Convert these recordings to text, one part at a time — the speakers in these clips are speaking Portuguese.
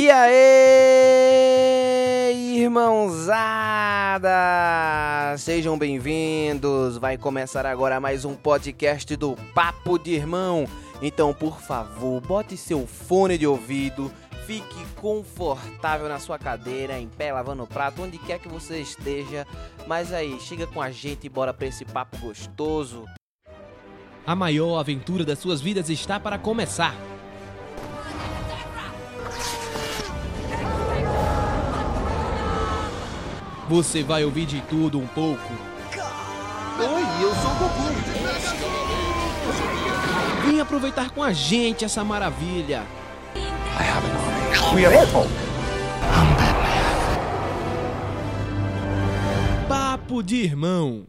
E aí, irmãozada! Sejam bem-vindos! Vai começar agora mais um podcast do Papo de Irmão. Então, por favor, bote seu fone de ouvido, fique confortável na sua cadeira, em pé, lavando o prato, onde quer que você esteja. Mas aí, chega com a gente e bora pra esse papo gostoso. A maior aventura das suas vidas está para começar. Você vai ouvir de tudo um pouco. Oi, eu sou o Goku. Vem aproveitar com a gente essa maravilha. We are Apple. Papo de irmão.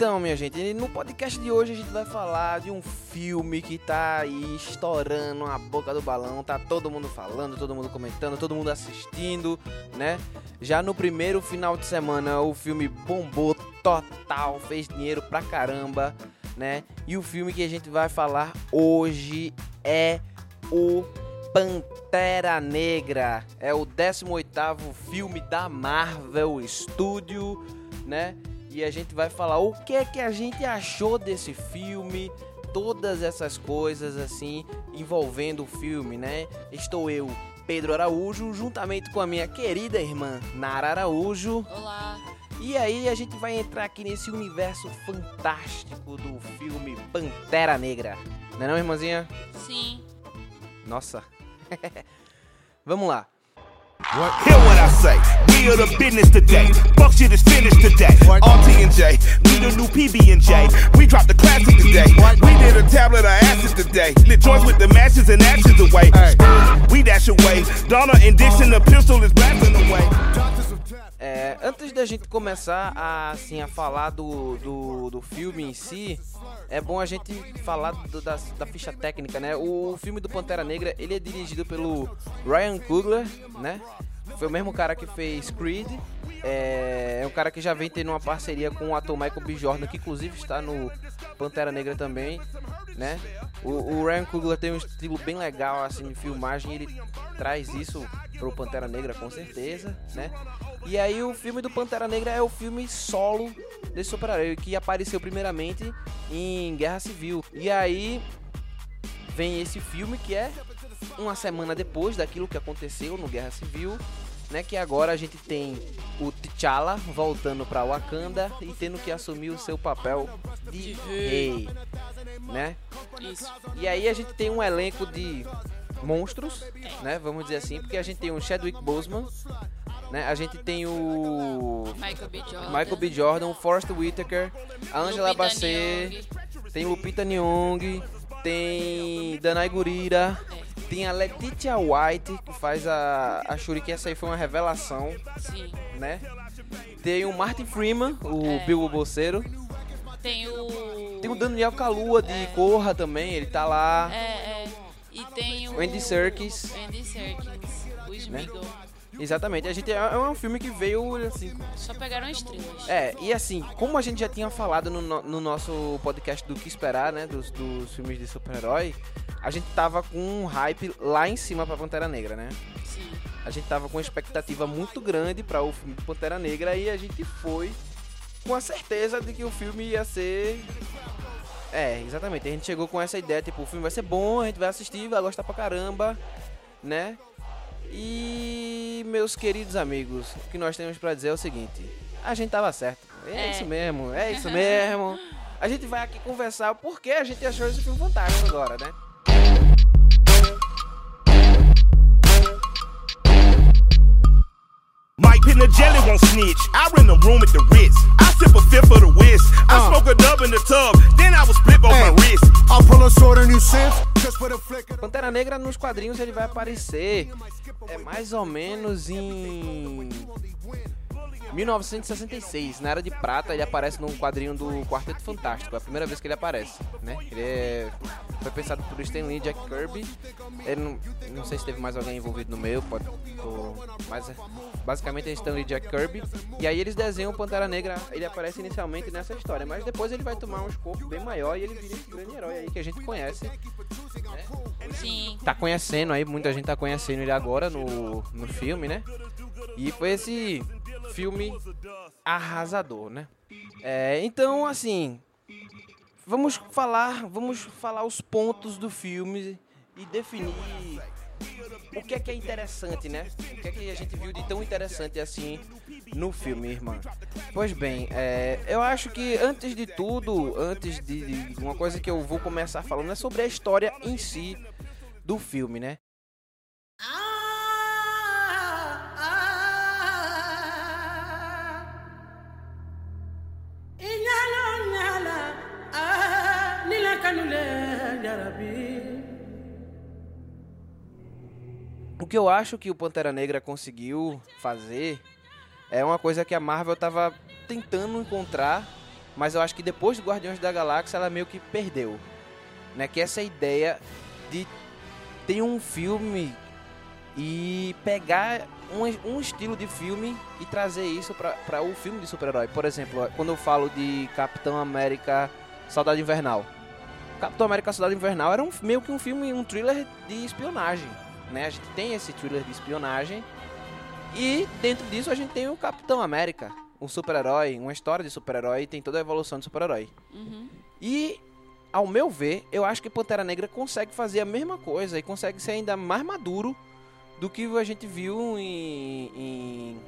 Então, minha gente, no podcast de hoje a gente vai falar de um filme que tá aí estourando a boca do balão, tá todo mundo falando, todo mundo comentando, todo mundo assistindo, né? Já no primeiro final de semana o filme bombou total, fez dinheiro pra caramba, né? E o filme que a gente vai falar hoje é o Pantera Negra. É o 18º filme da Marvel Studio, né? E a gente vai falar o que é que a gente achou desse filme, todas essas coisas assim envolvendo o filme, né? Estou eu, Pedro Araújo, juntamente com a minha querida irmã Nara Araújo. Olá. E aí a gente vai entrar aqui nesse universo fantástico do filme Pantera Negra. Não é não, irmãzinha? Sim. Nossa. Vamos lá. Hear what I say. We are the business today. Fuck shit is finished today. RT and J, we the new PB and J. We dropped the classic today. We did a tablet of acid today. Lit joints with the matches and ashes away. We dash away. Donna and Dixon, the pistol is blasting away. É, antes da gente começar a, assim, a falar do, do, do filme em si, é bom a gente falar do- da, da ficha técnica, né? O filme do Pantera Negra, ele é dirigido pelo Ryan Coogler, né? Foi o mesmo cara que fez Creed. É, é um cara que já vem tendo uma parceria com o ator Michael B. Jordan, que inclusive está no Pantera Negra também, né? O, o Ryan Coogler tem um estilo bem legal assim de filmagem, ele traz isso pro Pantera Negra com certeza, né? E aí o filme do Pantera Negra é o filme solo desse super-herói que apareceu primeiramente em Guerra Civil. E aí vem esse filme que é uma semana depois daquilo que aconteceu no Guerra Civil, né? Que agora a gente tem o T'Challa voltando pra Wakanda e tendo que assumir o seu papel de rei, né? Isso. E aí a gente tem um elenco de monstros, né? Vamos dizer assim, porque a gente tem o Chadwick Boseman, né? A gente tem o Michael B. Jordan. Michael B. Jordan, Forrest Whitaker, a Angela Bassett, tem Lupita Nyong'o, tem Danai Gurira, tem a Letitia White, que faz a, a Shuri, que essa aí foi uma revelação, Sim. né? Tem o Martin Freeman, o É. Bilbo Bolseiro. Tem o. Tem o Daniel Kalua de É. Corra também, ele tá lá. É, é. E tem o. Andy Serkis. Andy Serkis. O Smeagol. Exatamente, a gente é, é um filme que veio assim. Só pegaram estrelas. É, e assim, como a gente já tinha falado no, no- no nosso podcast do que esperar, né? Dos, dos filmes de super-herói, a gente tava com um hype lá em cima pra Pantera Negra, né? Sim. A gente tava com uma expectativa muito grande para o filme de Pantera Negra e a gente foi com a certeza de que o filme ia ser. É, exatamente. A gente chegou com essa ideia, tipo, o filme vai ser bom, a gente vai assistir, vai gostar pra caramba, né? E meus queridos amigos, o que nós temos pra dizer é o seguinte: a gente tava certo. É, É. isso mesmo, é isso mesmo. A gente vai aqui conversar o porquê a gente achou esse filme fantástico agora, né? Mike the jelly won't snitch. I rent a room at the Ritz. I sip a fifth of the whiz. I smoke a dub in the tub. Then I will split both my wrists. I'll pull a sword on you, Pantera Negra nos quadrinhos ele vai aparecer. É mais ou menos em 1966, na Era de Prata, ele aparece num quadrinho do Quarteto Fantástico, é a primeira vez que ele aparece, né? Ele é Foi pensado por Stan Lee e Jack Kirby. Ele não, não sei se teve mais alguém envolvido no meio, pode, mas é, basicamente é Stan Lee e Jack Kirby. E aí eles desenham o Pantera Negra, ele aparece inicialmente nessa história, mas depois ele vai tomar um escopo bem maior e ele vira esse grande herói aí que a gente conhece. Sim. Tá conhecendo aí, muita gente tá conhecendo ele agora no, no filme, né? E foi esse filme arrasador, né? É, então, assim, vamos falar, vamos falar os pontos do filme e definir o que é que é interessante, né? O que é que a gente viu de tão interessante assim no filme, irmã? Pois bem, é, eu acho que antes de tudo, antes de, de uma coisa que eu vou começar falando é sobre a história em si do filme, né? Que eu acho que o Pantera Negra conseguiu fazer é uma coisa que a Marvel tava tentando encontrar, mas eu acho que depois do Guardiões da Galáxia ela meio que perdeu, né? Que essa ideia de ter um filme e pegar um, um estilo de filme e trazer isso para o filme de super-herói. Por exemplo, quando eu falo de Capitão América Saudade Invernal. Capitão América Soldado Invernal era um, meio que um filme, um thriller de espionagem. Né? A gente tem esse thriller de espionagem. E dentro disso a gente tem o Capitão América, um super-herói, uma história de super-herói, tem toda a evolução de super-herói. Uhum. E, ao meu ver, eu acho que Pantera Negra consegue fazer a mesma coisa e consegue ser ainda mais maduro do que a gente viu em, em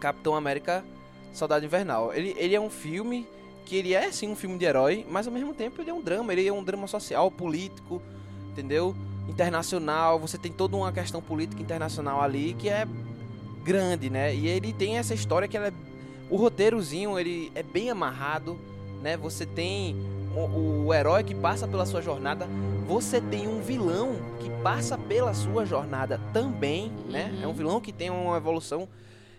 Capitão América Soldado Invernal. Ele, ele é um filme que ele é sim um filme de herói, mas ao mesmo tempo ele é um drama, ele é um drama social, político, entendeu? Internacional, você tem toda uma questão política internacional ali que é grande, né? E ele tem essa história que ela é o roteirozinho, ele é bem amarrado, né? Você tem o, o herói que passa pela sua jornada, você tem um vilão que passa pela sua jornada também, né? Uhum. É um vilão que tem uma evolução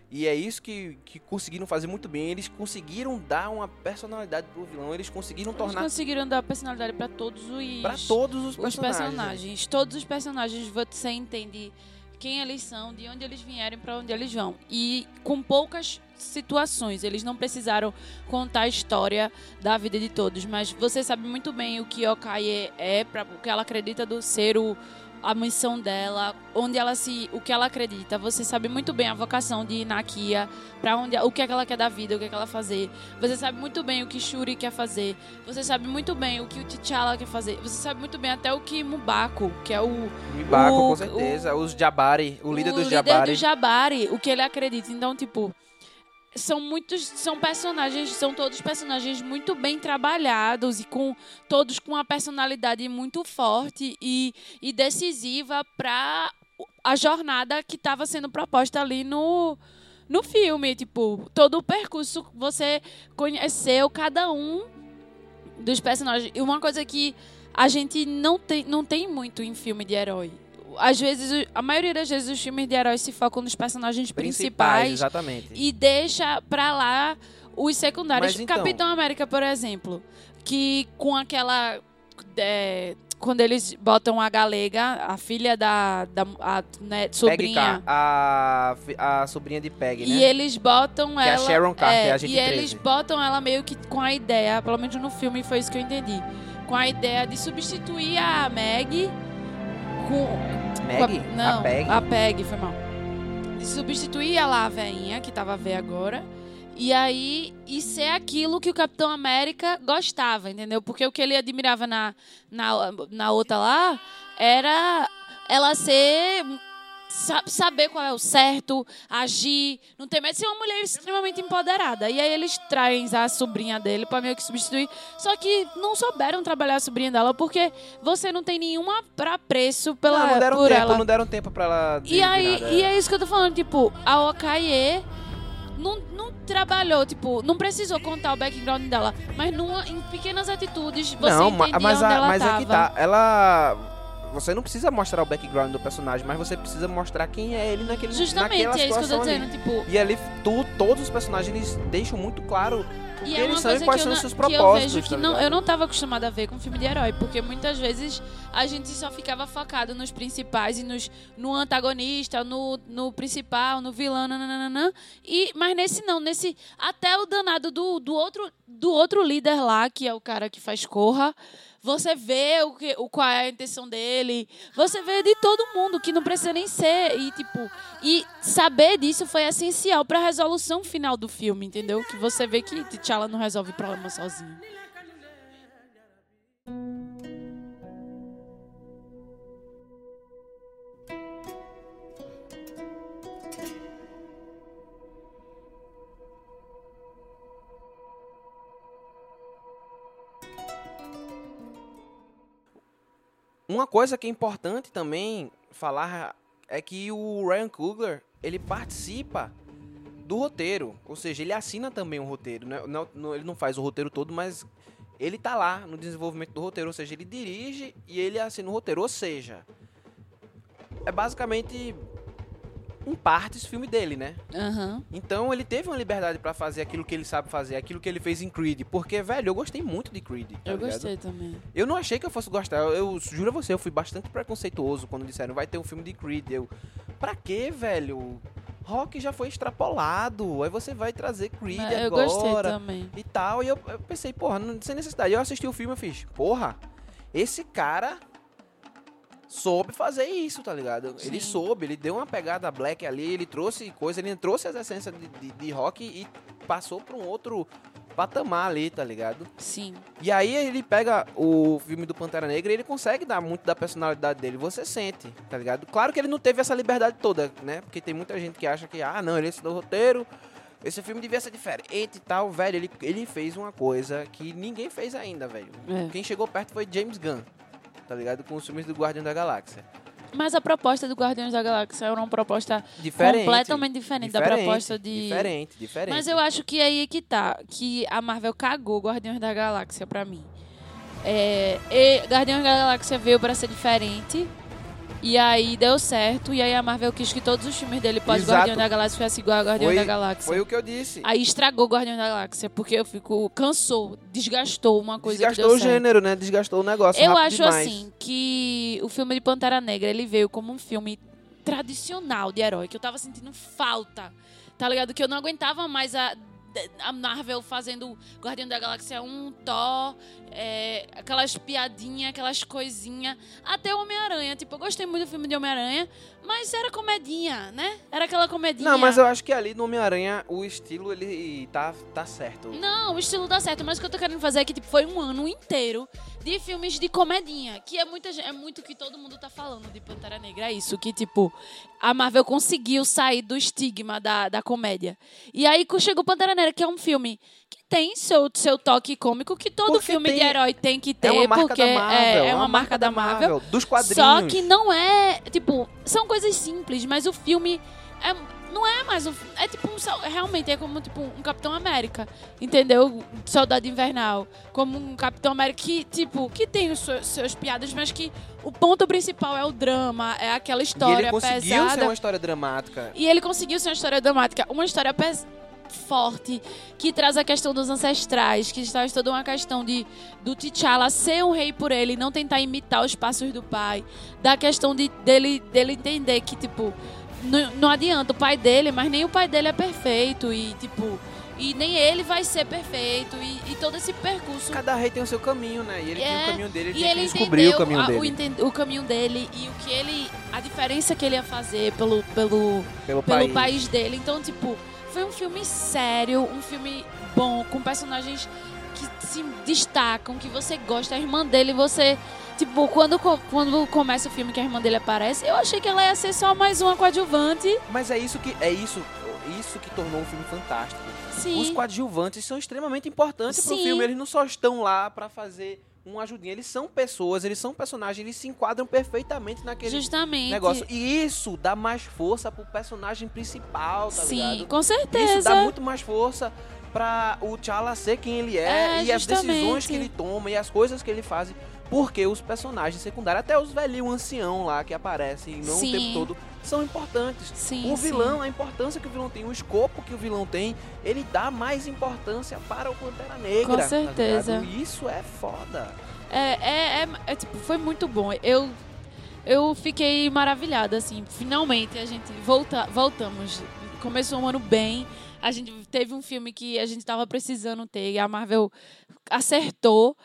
e é isso que, que conseguiram fazer muito bem. Eles conseguiram dar uma personalidade pro vilão, eles conseguiram Eles tornar conseguiram dar personalidade pra todos os, para todos os os personagens. personagens. Todos os personagens você entende quem eles são, de onde eles vieram para onde eles vão. E com poucas situações, eles não precisaram contar a história da vida de todos, mas você sabe muito bem o que Okaye é, para o que ela acredita do ser o a missão dela, onde ela se, o que ela acredita. Você sabe muito bem a vocação de Nakia, para onde, o que é que ela quer da vida, o que é que ela fazer. Você sabe muito bem o que Shuri quer fazer. Você sabe muito bem o que o T'Challa quer fazer. Você sabe muito bem até o que Mubako, que é o Mibaco, O- com certeza. Os Jabari, o líder dos líder Jabari. do Jabari, o que ele acredita. Então, tipo, são muitos, são personagens, são todos personagens muito bem trabalhados e com todos com uma personalidade muito forte e, e decisiva para a jornada que estava sendo proposta ali no no filme, tipo, todo o percurso você conheceu cada um dos personagens. E uma coisa que a gente não tem, não tem muito em filme de herói. Às vezes, a maioria das vezes os filmes de heróis se focam nos personagens principais, exatamente. e deixa pra lá os secundários. Mas então- Capitão América, por exemplo, que com aquela é, quando eles botam a galega, a filha da, da a, né, sobrinha, a, a sobrinha de Peg, né? e eles botam Que é a ela. Sharon Carter, é, agente e eles 13. botam ela meio que com a ideia, pelo menos no filme foi isso que eu entendi. Com a ideia de substituir a Meg com. Meg? a, não, a Peg? a Peg, foi mal. Substituir ela, a veinha, que tava a ver agora. E aí, e ser aquilo que o Capitão América gostava, entendeu? Porque o que ele admirava na, na, na outra lá era ela ser. Sa- saber qual é o certo, agir, não ter medo de ser uma mulher extremamente empoderada. E aí eles trazem a sobrinha dele pra meio que substituir. Só que não souberam trabalhar a sobrinha dela, porque você não tem nenhuma pra preço pela, não, não deram por tempo, ela. não deram tempo pra ela. E aí, nada. e é isso que eu tô falando, tipo, a Okaye não, não trabalhou, tipo, não precisou contar o background dela, mas numa, em pequenas atitudes você não, entendia mas, onde a, ela mas tava. aqui tá. Ela. Você não precisa mostrar o background do personagem, mas você precisa mostrar quem é ele naquele Justamente, naquela é isso que eu tô situação ali. dizendo. Tipo, E ali, tu, todos os personagens, eles deixam muito claro o que E é eles são e quais são eu, os seus não- que eu propósitos. vejo que tá não, eu não tava acostumada a ver com filme de herói, porque muitas vezes a gente só ficava focado nos principais e nos, no antagonista, no, no principal, no vilão, nananana, e mas nesse não, nesse até o danado do, do outro do outro líder lá, que é o cara que faz corra, você vê o que, o, qual é a intenção dele, você vê de todo mundo que não precisa nem ser e tipo e saber disso foi essencial para a resolução final do filme, entendeu? Que você vê que T'Challa não resolve o problema sozinho. Uma coisa que é importante também falar é que o Ryan Coogler, ele participa do roteiro, ou seja, ele assina também o roteiro, né? Não- ele não faz o roteiro todo, mas ele tá lá no desenvolvimento do roteiro, ou seja, ele dirige e ele assina o roteiro, ou seja, é basicamente em partes filme dele, né? Aham. Então ele teve uma liberdade pra fazer aquilo que ele sabe fazer, aquilo que ele fez em Creed, porque velho, eu gostei muito de Creed. tá Eu ligado? gostei também. Eu não achei que eu fosse gostar. Eu, eu juro a você, eu fui bastante preconceituoso quando disseram vai ter um filme de Creed. Eu, pra quê, velho? Rock já foi extrapolado. Aí você vai trazer Creed Mas eu agora. gostei também. E tal. E eu, eu pensei, porra, não sem necessidade. Eu assisti o filme e fiz, porra, esse cara soube fazer isso, tá ligado? Ele Sim. soube, ele deu uma pegada black ali, ele trouxe coisa, ele trouxe as essências de, de, de rock e passou pra um outro patamar ali, tá ligado? Sim. E aí ele pega o filme do Pantera Negra e ele consegue dar muito da personalidade dele. Você sente, tá ligado? Claro que ele não teve essa liberdade toda, né? Porque tem muita gente que acha que, ah, não, ele assinou o roteiro, esse filme devia ser diferente e tal. Velho, ele, ele fez uma coisa que ninguém fez ainda, velho. É. Quem chegou perto foi James Gunn, tá ligado? Com os filmes do Guardião da Galáxia. Mas a proposta do Guardiões da Galáxia era uma proposta Diferente. completamente diferente, da proposta de. Diferente, diferente. Mas eu acho que aí é que tá. Que a Marvel cagou Guardiões da Galáxia pra mim. É, e Guardiões da Galáxia veio pra ser diferente. E aí deu certo. E aí a Marvel quis que todos os filmes dele pós Exato. Guardiões da Galáxia fossem igual a Guardiões Foi- da Galáxia. Foi o que eu disse. Aí estragou Guardiões da Galáxia, porque eu fico. cansou, desgastou uma coisa Desgastou o certo. gênero, né? Desgastou o negócio. Eu acho demais. assim que o filme de Pantera Negra ele veio como um filme tradicional de herói, que eu tava sentindo falta. Tá ligado? Que eu não aguentava mais a, a Marvel fazendo Guardião da Galáxia 1, Thor, é, aquelas piadinhas, aquelas coisinhas. Até o Homem-Aranha. Tipo, eu gostei muito do filme de Homem-Aranha, mas era comedinha, né? Era aquela comedinha. Não, mas eu acho que ali no Homem-Aranha o estilo ele tá, tá certo. Não, o estilo dá certo, mas o que eu tô querendo fazer é que tipo, foi um ano inteiro de filmes de comedinha, que é, muita, é muito o que todo mundo tá falando de Pantera Negra. É isso, que tipo, a Marvel conseguiu sair do estigma da, da comédia. E aí chegou Pantera Negra, que é um filme que tem seu, seu toque cômico, que todo Porque filme tem- de herói tem que ter, É uma marca porque da Marvel. é, é uma, marca da Marvel. Dos quadrinhos. Só que não é, tipo, são coisas simples, mas o filme é, não é mais um, é tipo um, realmente é como tipo um Capitão América, entendeu? Soldado Invernal, como um Capitão América que tipo que tem os seus, seus piadas, mas que o ponto principal é o drama, é aquela E história ele conseguiu pesada. ser uma história dramática. E ele conseguiu ser uma história dramática, uma história pes- forte, que traz a questão dos ancestrais, que traz toda uma questão de do T'Challa ser um rei por ele, não tentar imitar os passos do pai, da questão de dele dele entender que tipo não, não adianta o pai dele, mas nem o pai dele é perfeito e tipo e nem ele vai ser perfeito e, e todo esse percurso Cada rei tem o seu caminho, né? E ele tem É, o caminho dele, ele e ele descobrir entendeu o caminho a- dele. O, o caminho dele e o que ele a diferença que ele ia fazer pelo pelo pelo, pelo país. país. dele. Então, tipo, foi um filme sério, um filme bom, com personagens que se destacam, que você gosta. A irmã dele, você. Tipo, quando, quando começa o filme que a irmã dele aparece, eu achei que ela ia ser só mais uma coadjuvante. Mas é isso que é isso, isso que tornou um filme fantástico. Sim. Os coadjuvantes são extremamente importantes pro Sim. filme. Eles não só estão lá pra fazer uma ajudinha, eles são pessoas, eles são personagens, eles se enquadram perfeitamente naquele Justamente. negócio. E isso dá mais força pro personagem principal, tá Sim, ligado? com Isso dá certeza. muito mais força. pra o T'Challa ser quem ele é, É, e as decisões justamente. que ele toma e as coisas que ele faz. Porque os personagens secundários, até os velhinhos ancião lá que aparecem não o Sim. tempo todo, são importantes. Sim, o sim. vilão, a importância que o vilão tem, o escopo que o vilão tem, ele dá mais importância para o Pantera Negra. Com tá certeza. E isso é foda. É, é, é, é, tipo, foi muito bom. Eu, eu fiquei maravilhada, assim. Finalmente a gente volta, voltamos. Começou um ano bem. A gente teve um filme que a gente tava precisando ter e a Marvel acertou.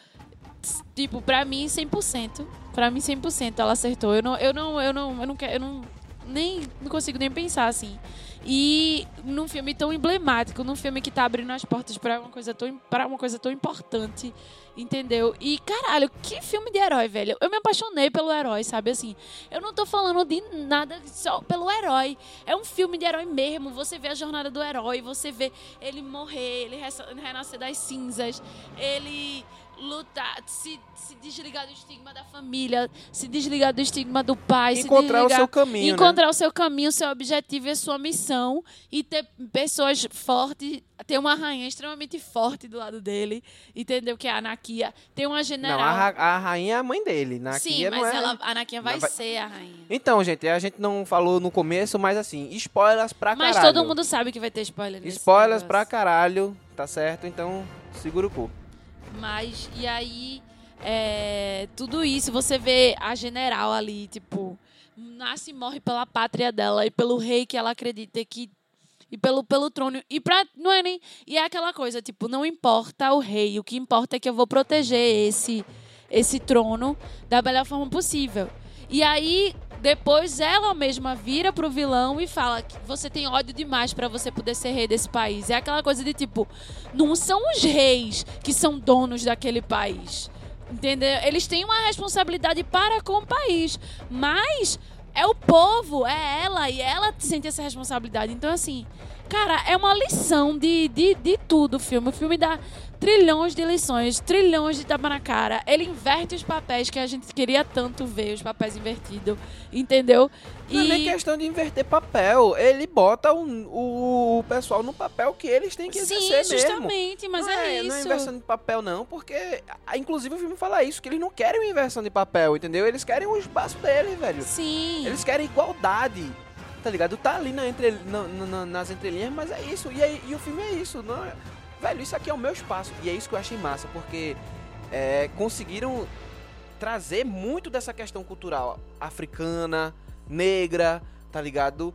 Tipo, pra mim, 100%. Pra mim, 100% ela acertou. Eu não, eu não, eu não, eu não quero, eu não, nem, não consigo nem pensar assim. E num filme tão emblemático, num filme que tá abrindo as portas pra uma coisa tão, pra uma coisa tão importante, entendeu? E caralho, que filme de herói, velho. Eu me apaixonei pelo herói, sabe assim? Eu não tô falando de nada só pelo herói. É um filme de herói mesmo. Você vê a jornada do herói, você vê ele morrer, ele renascer das cinzas, ele lutar, se, se desligar do estigma da família, se desligar do estigma do pai, se Encontrar o desligar seu caminho, né? encontrar o seu caminho, o seu objetivo e a sua missão e ter pessoas fortes, ter uma rainha extremamente forte do lado dele, entendeu? Que é a Anakia. Tem uma general. Não, a, a rainha é a mãe dele. Na Sim, mas não é... ela, a Anakia vai, vai- ser a rainha. Então, gente, a gente não falou no começo, mas assim, spoilers pra Mas caralho. todo mundo sabe que vai ter spoiler Spoilers pra caralho, tá certo? Então, segura o cu. Mas, e aí, é, tudo isso, você vê a general ali, tipo, nasce e morre pela pátria dela e pelo rei que ela acredita que. E pelo, pelo trono. E pra. Não é nem. E é aquela coisa, tipo, não importa o rei. O que importa é que eu vou proteger esse, esse trono da melhor forma possível. E aí, depois ela mesma vira pro vilão e fala que você tem ódio demais pra você poder ser rei desse país. É aquela coisa de tipo, não são os reis que são donos daquele país. Entendeu? Eles têm uma responsabilidade para com o país, mas é o povo, é ela e ela sente essa responsabilidade. Então assim, cara, é uma lição de, de, de tudo o filme. O filme dá trilhões de lições, trilhões de tapa na cara. Ele inverte os papéis que a gente queria tanto ver, os papéis invertidos, entendeu? Não é nem questão de inverter papel. Ele bota o, o pessoal no papel que eles têm que Sim, exercer mesmo. justamente, mas não é, é, Não é isso. inversão de papel, não, porque. ah, Inclusive o filme fala isso, que eles não querem uma inversão de papel, entendeu? Eles querem o espaço deles, velho. Sim. Eles querem igualdade. Tá ligado? Tá ali na entre, na- na- nas entrelinhas, mas é isso. E, aí- e o filme é isso. Não é- Velho, isso aqui é o meu espaço. E é isso que eu achei massa, porque é, conseguiram trazer muito dessa questão cultural africana, negra, tá ligado?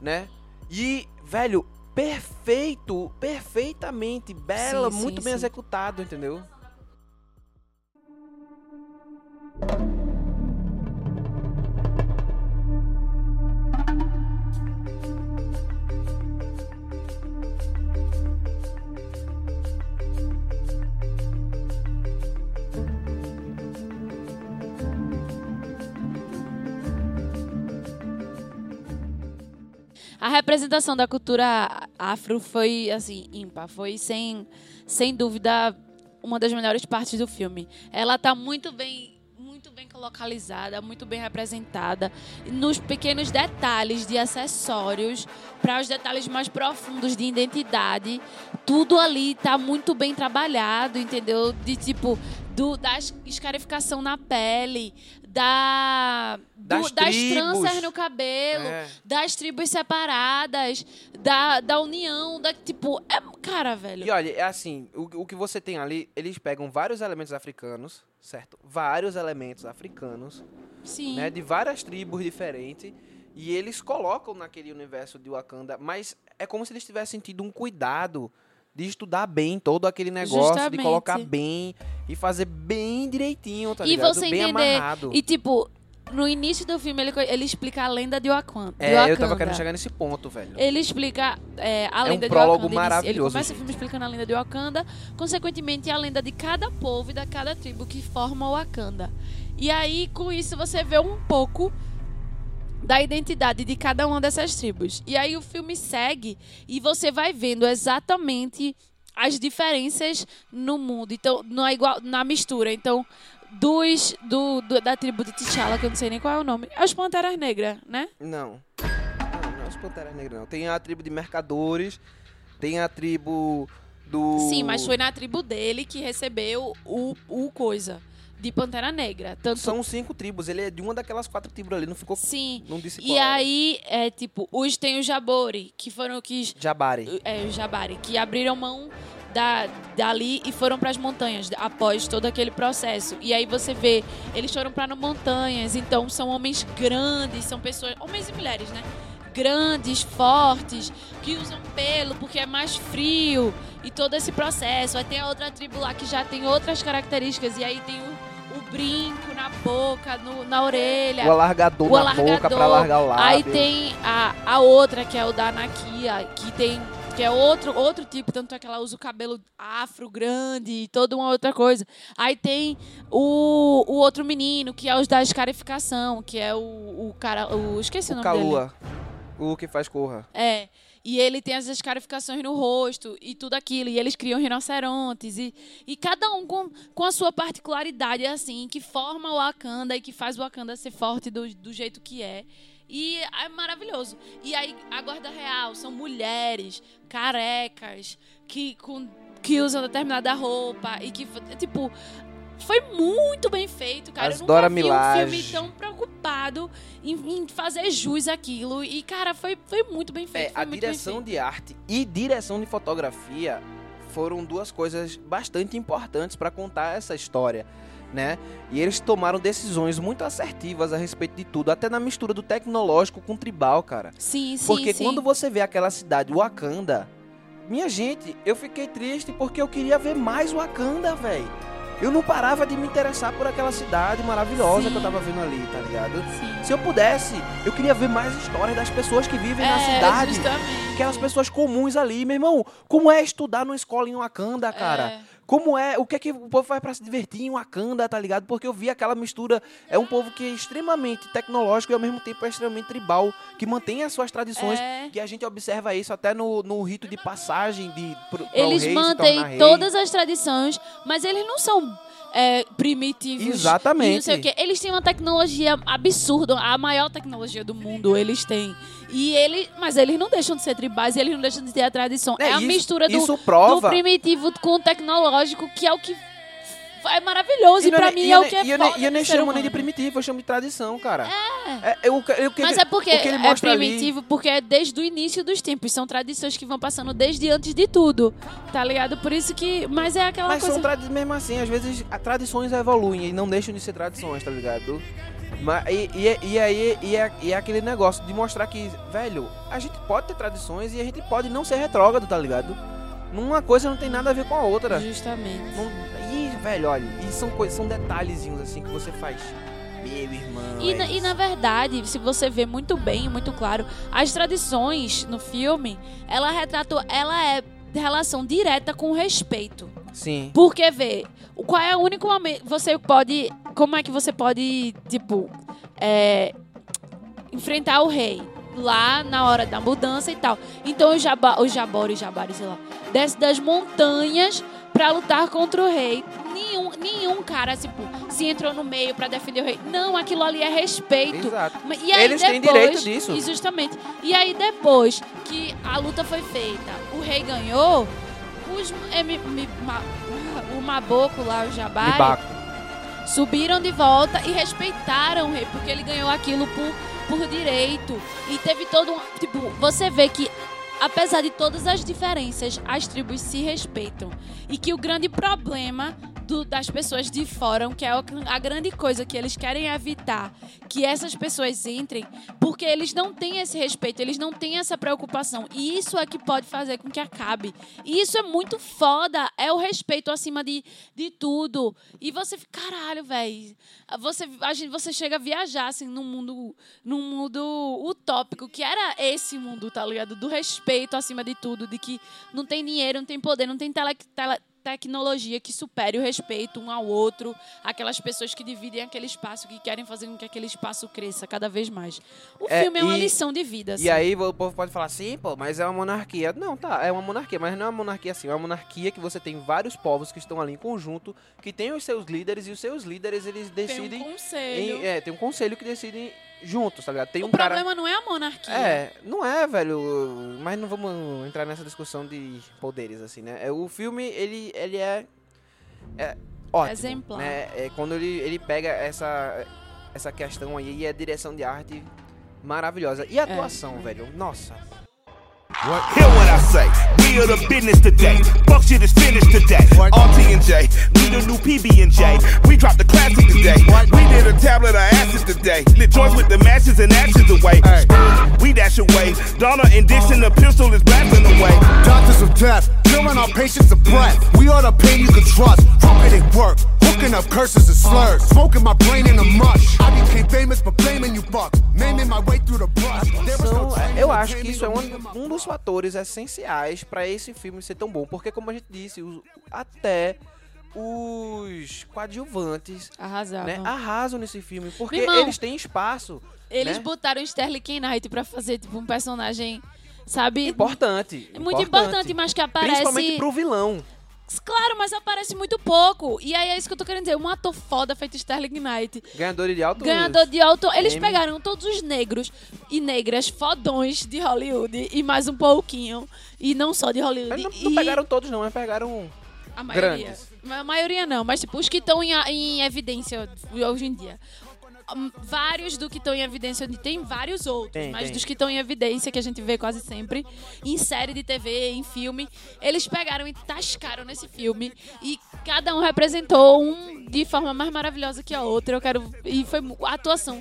Né? E, velho, perfeito, perfeitamente, bela, Sim, muito sim, bem sim. executado, entendeu? A representação da cultura afro foi, assim, ímpar. Foi, sem, sem dúvida, uma das melhores partes do filme. Ela tá muito bem muito bem localizada, muito bem representada, nos pequenos detalhes de acessórios, para os detalhes mais profundos de identidade, tudo ali tá muito bem trabalhado, entendeu? De tipo do, da es- escarificação na pele, da do- Das das tribos. tranças no cabelo, É. das tribos separadas, da, da união, da tipo, é, cara, velho. E olha, é assim, o, o que você tem ali, eles pegam vários elementos africanos, certo? Vários elementos africanos, Sim. né? De várias tribos diferentes. E eles colocam naquele universo de Wakanda, mas é como se eles tivessem tido um cuidado de estudar bem todo aquele negócio, Justamente. de colocar bem e fazer bem direitinho, tá e ligado? você bem entender. amarrado. E tipo, no início do filme ele, ele explica a lenda de Wakanda. de É, eu tava querendo chegar nesse ponto, velho. Ele explica é, a É um lenda de prólogo Wakanda. em si. Ele maravilhoso, começa gente. o filme explicando a lenda de Wakanda, consequentemente a lenda de cada povo e da cada tribo que forma o Wakanda. E aí, com isso, você vê um pouco da identidade de cada uma dessas tribos. E aí o filme segue e você vai vendo exatamente as diferenças no mundo. Então, na, igual, na mistura. Então, dos do, do- da tribo de T'Challa, que eu não sei nem qual é o nome. As Panteras Negras, né? Não. Não, não é os Panteras Negras, não. Tem a tribo de mercadores, tem a tribo do... Sim, mas foi na tribo dele que recebeu o, o coisa de Pantera Negra. Tanto São cinco tribos, ele é de uma daquelas quatro tribos ali, não ficou... Sim. Não disse E qual era. aí, é tipo, os tem o Jabori, que foram que Jabari. é, o Jabari, que abriram mão da, dali e foram para as montanhas após todo aquele processo. E aí você vê, eles foram para montanhas, então são homens grandes, são pessoas, homens e mulheres, né? Grandes, fortes, que usam pelo porque é mais frio e todo esse processo. Aí tem a outra tribo lá que já tem outras características e aí tem o brinco na boca, no- na orelha. O alargador O na alargador. boca pra largar o lábio. Aí tem a, a outra, que é o da Anakia, que tem. Que é outro, outro tipo, tanto é que ela usa o cabelo afro grande e toda uma outra coisa. Aí tem o, o outro menino, que é os da escarificação, que é o, o cara. O, esqueci o, O nome dele. O que faz corra. É. E ele tem as escarificações no rosto e tudo aquilo. E eles criam rinocerontes. E, e cada um com, com a sua particularidade, assim, que forma o Wakanda e que faz o Wakanda ser forte do, do jeito que é. E é maravilhoso. E aí, a Guarda Real são mulheres carecas que, com, que usam determinada roupa e que, tipo, foi muito bem feito, cara. As Eu nunca Dora vi um filme tão preocupado em, em fazer jus àquilo. E, cara, foi, foi muito bem feito. É, a direção de arte e direção de fotografia foram duas coisas bastante importantes para contar essa história, né? E eles tomaram decisões muito assertivas a respeito de tudo, até na mistura do tecnológico com o tribal, cara. Sim, sim, Porque sim. quando você vê aquela cidade Wakanda, minha gente, eu fiquei triste porque eu queria ver mais Wakanda, velho. Eu não parava de me interessar por aquela cidade maravilhosa Sim. que eu tava vendo ali, tá ligado? Sim. Se eu pudesse, eu queria ver mais histórias das pessoas que vivem na É, cidade. justamente. Aquelas pessoas comuns ali, meu irmão. Como é estudar numa escola em Wakanda, cara? É. Como é, o que é que o povo faz pra se divertir em Wakanda, tá ligado? Porque eu vi aquela mistura, é um povo que é extremamente tecnológico e ao mesmo tempo é extremamente tribal, que mantém as suas tradições, É. que a gente observa isso até no, no rito de passagem de pro, Eles mantêm todas as tradições, mas eles não são é, primitivos. Exatamente. não sei o quê. Eles têm uma tecnologia absurda, a maior tecnologia do mundo eles têm. E ele, mas eles não deixam de ser tribais e eles não deixam de ter a tradição. É, a isso, mistura do, do primitivo com o tecnológico, que é o que é maravilhoso. E, não pra é- mim e é eu o que é e eu foda e eu nem chamo nem de primitivo, eu chamo de tradição, cara. É. eu, eu, que- Mas é porque é mostra ali- primitivo, porque é desde o início dos tempos. São tradições que vão passando desde antes de tudo. Tá ligado? Por isso que. Mas é aquela Mas coisa. são tradições mesmo assim, às vezes a tradições evoluem e não deixam de ser tradições, tá ligado? Mas, e, e, e aí e é, e é aquele negócio de mostrar que, velho, a gente pode ter tradições e a gente pode não ser retrógrado, tá ligado? Uma coisa não tem nada a ver com a outra. Justamente. Não, e, velho, olha, e são, coisas, são detalhezinhos assim que você faz. Meu irmão. E é na, e na verdade, se você vê muito bem, muito claro, as tradições no filme, ela retrata, ela é relação direta com o respeito. Sim. Porque vê, qual é o único momento você pode, como é que você pode, tipo, é, enfrentar o rei lá na hora da mudança e tal. Então os jaba, os jabori, jabari, sei lá, desce das montanhas pra lutar contra o rei. Nenhum, nenhum cara, tipo, se entrou no meio pra defender o rei. Não, aquilo ali é respeito. Exato. E aí Eles têm depois, direito disso. e Justamente. E aí depois que a luta foi feita, o rei ganhou, os, mi- mi- ma- o Maboco lá, o Jabari, Mibaco. subiram de volta e respeitaram o rei, porque ele ganhou aquilo por, por direito. E teve todo um. Tipo, você vê que, apesar de todas as diferenças, as tribos se respeitam. E que o grande problema do- das pessoas de fora, que é a grande coisa que eles querem evitar, que essas pessoas entrem, porque eles não têm esse respeito, eles não têm essa preocupação. E isso é que pode fazer com que acabe. E isso é muito foda, é o respeito acima de, de tudo. E você fica, caralho, velho. Você, a gente, você chega a viajar assim num mundo, num mundo utópico, que era esse mundo, tá ligado? Do respeito acima de tudo, de que não tem dinheiro, não tem poder, não tem tele, tele- tecnologia que supere o respeito um ao outro, aquelas pessoas que dividem aquele espaço, que querem fazer com que aquele espaço cresça cada vez mais. O É, filme é uma e- lição de vida. assim. E aí o povo pode falar assim, pô, mas é uma monarquia. Não, tá, é uma monarquia, mas não é uma monarquia assim. É uma monarquia que você tem vários povos que estão ali em conjunto, que tem os seus líderes, e os seus líderes, eles Tem decidem... um conselho. em- é, tem um conselho que decide juntos, tá ligado? Tem O um cara. problema não é a monarquia. É, não é, velho. Mas não vamos entrar nessa discussão de poderes, assim, né? É, O filme, ele, ele é, é ótimo. Exemplar. Né? É quando ele, ele pega essa, essa questão aí e a direção de arte maravilhosa. E a atuação, velho? Nossa. Hear what I say. We are the business today. Fuck shit is finished today. RT and J, we the new PB and J. We dropped the classic today. We did a tablet of acid today. Lit joints with the matches and ashes away. We dash away. Donna and Dixon, the pistol is blasting away. Doctors of death, killing our patients of breath. We are the pain you can trust. Crooked at work, hooking up curses and slurs. Smoking my brain in a mush. I became famous for blaming you fucks. Naming my way through the brush. Eu to acho que isso é um, um dos fatores essenciais pra esse filme ser tão bom. Porque, como a gente disse, até os coadjuvantes Arrasavam. né, arrasam nesse filme. Porque irmão, eles têm espaço Eles né? botaram Sterling. Knight pra fazer, tipo, um personagem, sabe? importante. É muito importante, mas que aparece... Principalmente pro vilão. Claro, mas aparece muito pouco. E aí é isso que eu tô querendo dizer. Um ator foda feito Sterling Knight. Ganhador de alto Ganhador de alto. Eles Emmy. pegaram todos os negros e negras fodões de Hollywood e mais um pouquinho. E não só de Hollywood. Mas não, não e pegaram todos, não, mas pegaram. a maioria. grandes. A maioria não, mas tipo, os que estão em, em evidência hoje em dia. Hum, Vários do que estão em evidência, tem vários outros, Tem, mas tem. dos que estão em evidência, que a gente vê quase sempre, em série de TV, em filme, eles pegaram e tascaram nesse filme. E cada um representou um de forma mais maravilhosa que a outra. Eu quero. E foi a atuação.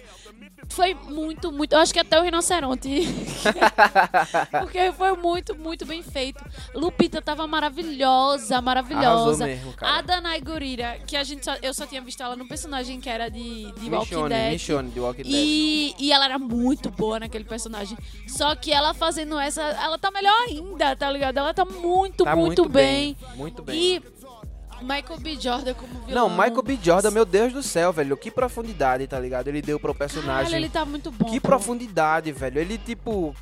Foi muito, muito. Eu acho que até o rinoceronte. Porque foi muito, muito bem feito. Lupita tava maravilhosa, maravilhosa. Mesmo, cara. A Danai Gurira, que a gente só- eu só tinha visto ela no personagem que era de, de Walking Dead. Michonne de Walking Dead. E, e ela era muito boa naquele personagem. Só que ela fazendo essa, ela tá melhor ainda, tá ligado? Ela tá muito, Tá muito, bem. Muito bem. E Michael B. Jordan como vilão. Não, Michael B. Jordan, meu Deus do céu, velho. Que profundidade, tá ligado? Ele deu pro personagem. Caralho, ele tá muito bom. que pô. profundidade, velho. Ele, tipo.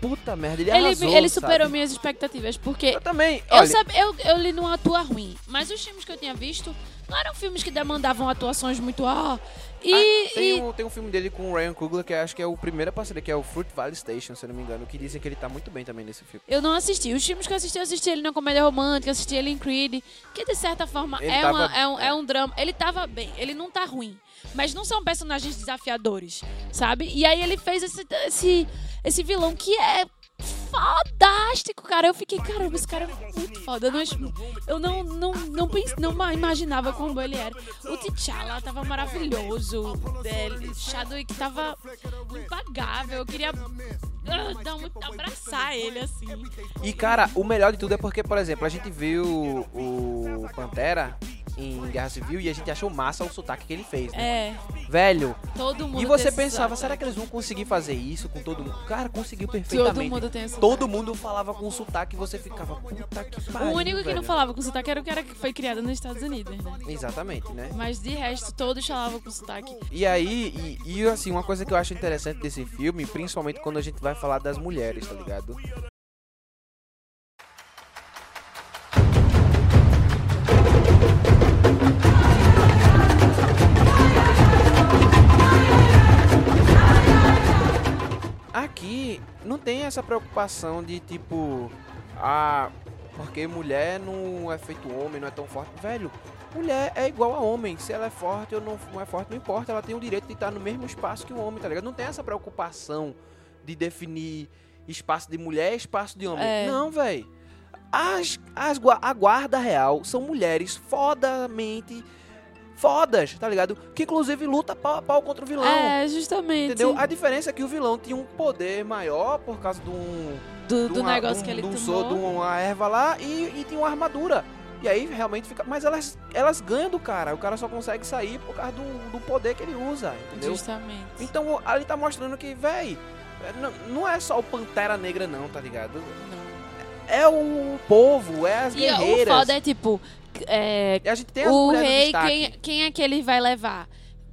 Puta merda, ele Ele, arrasou, ele superou sabe? minhas expectativas, porque Eu também. Eu, olha, sabe, eu, eu li não atua ruim, mas os filmes que eu tinha visto não eram filmes que demandavam atuações muito. Ah, e, ah, tem, e- um, tem um filme dele com o Ryan Coogler que acho que é o primeiro parceria, que é o Fruit Valley Station, se eu não me engano, que dizem que ele tá muito bem também nesse filme. eu não assisti. Os filmes que eu assisti, eu assisti ele na comédia romântica, assisti ele em Creed, que de certa forma Ele é, tava- uma- é, um, é um drama. Ele tava bem, ele não tá ruim. Mas não são personagens desafiadores, sabe? E aí ele fez esse, esse, esse vilão que é fodástico, cara. Eu fiquei, caramba, esse cara é muito foda. Eu não, eu não, não, não, pens- não ma- imaginava como ele era. O T'Challa tava maravilhoso. É, Chadwick tava impagável. Eu queria ah, dar muito, abraçar ele, assim. E, cara, o melhor de tudo é porque, por exemplo, a gente viu o Pantera em Guerra Civil e a gente achou massa o sotaque que ele fez, né? É, Velho, todo mundo e você pensava, sotaque. será que eles vão conseguir fazer isso com todo mundo? Cara, conseguiu perfeitamente. Todo mundo tem esse Todo mundo falava com sotaque e você ficava, puta que O pariu, único que não velho. falava com sotaque era o cara que foi criado nos Estados Unidos, né? Exatamente, né? Mas de resto, todos falavam com sotaque. E aí, e, e, assim, uma coisa que eu acho interessante desse filme, principalmente quando a gente vai falar das mulheres, tá ligado? Não tem essa preocupação de tipo, ah, porque mulher não é feito homem, não é tão forte. Velho, mulher é igual a homem. Se ela é forte ou não, não é forte, não importa. Ela tem o direito de estar no mesmo espaço que o homem, tá ligado? Não tem essa preocupação de definir espaço de mulher e espaço de homem. É. Não, velho. As, as, a guarda real são mulheres fodamente fodas, tá ligado? Que inclusive luta pau a pau contra o vilão. É, justamente. Entendeu? A diferença é que o vilão tinha um poder maior por causa de um. Do, de do uma- negócio de um- que ele de um tomou. de uma erva lá e, e tinha uma armadura. E aí realmente fica. Mas elas, elas ganham do cara. O cara só consegue sair por causa do, do poder que ele usa, entendeu? Justamente. Então ali tá mostrando que, véi, não, não é só o Pantera Negra, não, tá ligado? Não. É o povo, é as E guerreiras. o foda é tipo. É, a gente tem as o rei, quem, quem é que ele vai levar?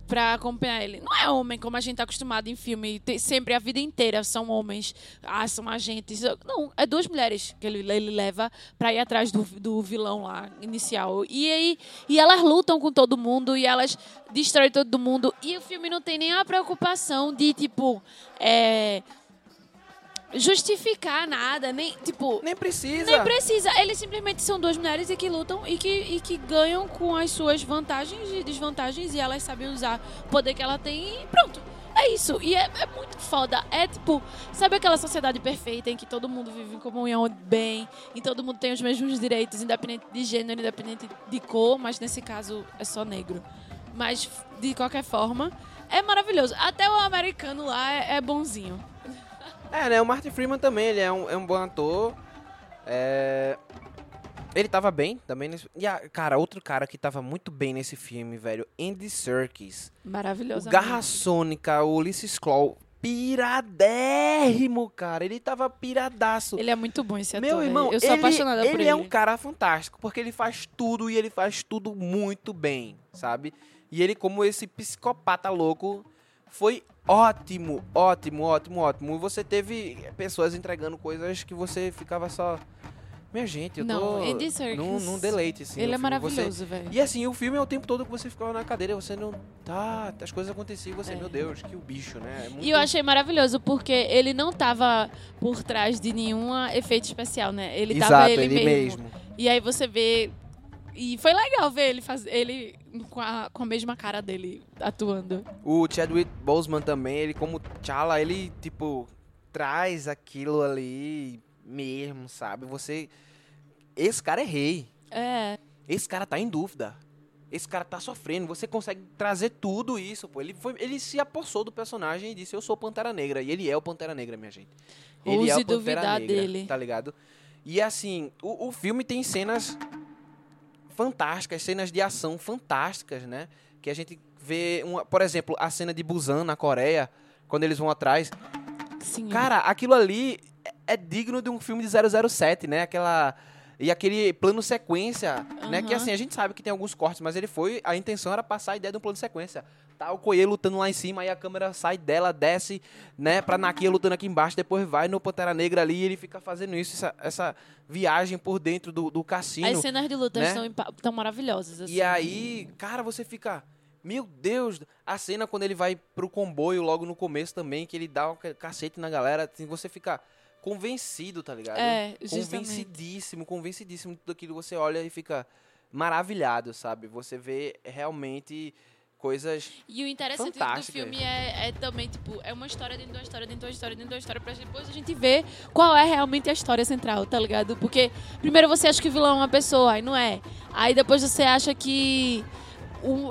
pra acompanhar ele. Não é homem como a gente tá acostumado em filme, tem- sempre a vida inteira são homens, ah, são agentes. Não, é duas mulheres que ele, ele leva pra ir atrás do, do vilão lá, inicial. E aí, e elas lutam com todo mundo e elas destroem todo mundo. E o filme não tem nem a preocupação de, tipo, é, justificar nada, nem, tipo... Nem precisa. Nem precisa. Eles simplesmente são duas mulheres e que lutam e que, e que ganham com as suas vantagens e desvantagens e elas sabem usar o poder que ela tem e pronto. É isso. E é, é muito foda. É tipo, sabe aquela sociedade perfeita em que todo mundo vive em comunhão bem, em todo mundo tem os mesmos direitos, independente de gênero, independente de cor, mas nesse caso é só negro. Mas, de qualquer forma, é maravilhoso. Até o americano lá é, é bonzinho. É, né? O Martin Freeman também, ele é um, é um bom ator. É... Ele tava bem também nesse... E, a, cara, outro cara que tava muito bem nesse filme, velho, Andy Serkis. Maravilhoso. O Garra Sônica, o Ulysses Claw, piradérrimo, cara. Ele tava piradaço. Ele é muito bom esse ator. Meu irmão, eu sou ele, apaixonada ele por ele. é um cara fantástico, porque ele faz tudo e ele faz tudo muito bem, sabe? E ele, como esse psicopata louco, foi ótimo, ótimo, ótimo, ótimo. E você teve pessoas entregando coisas que você ficava só. Minha gente, eu tô Não, Andy Serkis, num, num deleite, assim. Ele é filme. Maravilhoso, velho. E assim, o filme é o tempo todo que você ficava na cadeira, você não. Tá, as coisas aconteciam, você, É. meu Deus, que o bicho, né? É muito... E eu achei maravilhoso, porque ele não tava por trás de nenhum efeito especial, né? Ele Exato, tava ele, ele mesmo. mesmo. E aí você vê. E foi legal ver ele, faz... ele com, a, com a mesma cara dele atuando. O Chadwick Boseman também, ele como T'Challa, ele, tipo, traz aquilo ali mesmo, sabe? Você... Esse cara é rei. É. Esse cara tá em dúvida. Esse cara tá sofrendo. Você consegue trazer tudo isso, pô. Ele, foi, ele se apossou do personagem e disse, eu sou Pantera Negra. E ele é o Pantera Negra, minha gente. Ele Ouse é o Pantera Negra, dele. tá ligado? E assim, o, o filme tem cenas fantásticas, cenas de ação fantásticas, né? Que a gente vê, uma, por exemplo, a cena de Busan na Coreia, quando eles vão atrás. Sim. Cara, aquilo ali é, é digno de um filme de 007, né? Aquela e aquele plano sequência, né? Que assim, a gente sabe que tem alguns cortes, mas ele foi, a intenção era passar a ideia de um plano sequência. Tá o Koye lutando lá em cima, aí a câmera sai dela, desce, né, pra Nakia lutando aqui embaixo, depois vai no Pantera Negra ali e ele fica fazendo isso, essa, essa viagem por dentro do, do cassino. As cenas de luta né? estão impa- tão maravilhosas. Assim. E aí, cara, você fica. Meu Deus, a cena quando ele vai pro comboio logo no começo também, que ele dá um ca- cacete na galera, assim, você fica convencido, tá ligado? É, justamente. Convencidíssimo, convencidíssimo de tudo aquilo. Você olha e fica maravilhado, sabe? Você vê realmente coisas. E o interessante do Fantástica. filme é, é também, tipo, é uma história dentro de uma história, dentro de uma história, dentro de uma história, pra depois a gente ver qual é realmente a história central, tá ligado? Porque primeiro você acha que o vilão é uma pessoa, aí não é. Aí depois você acha que.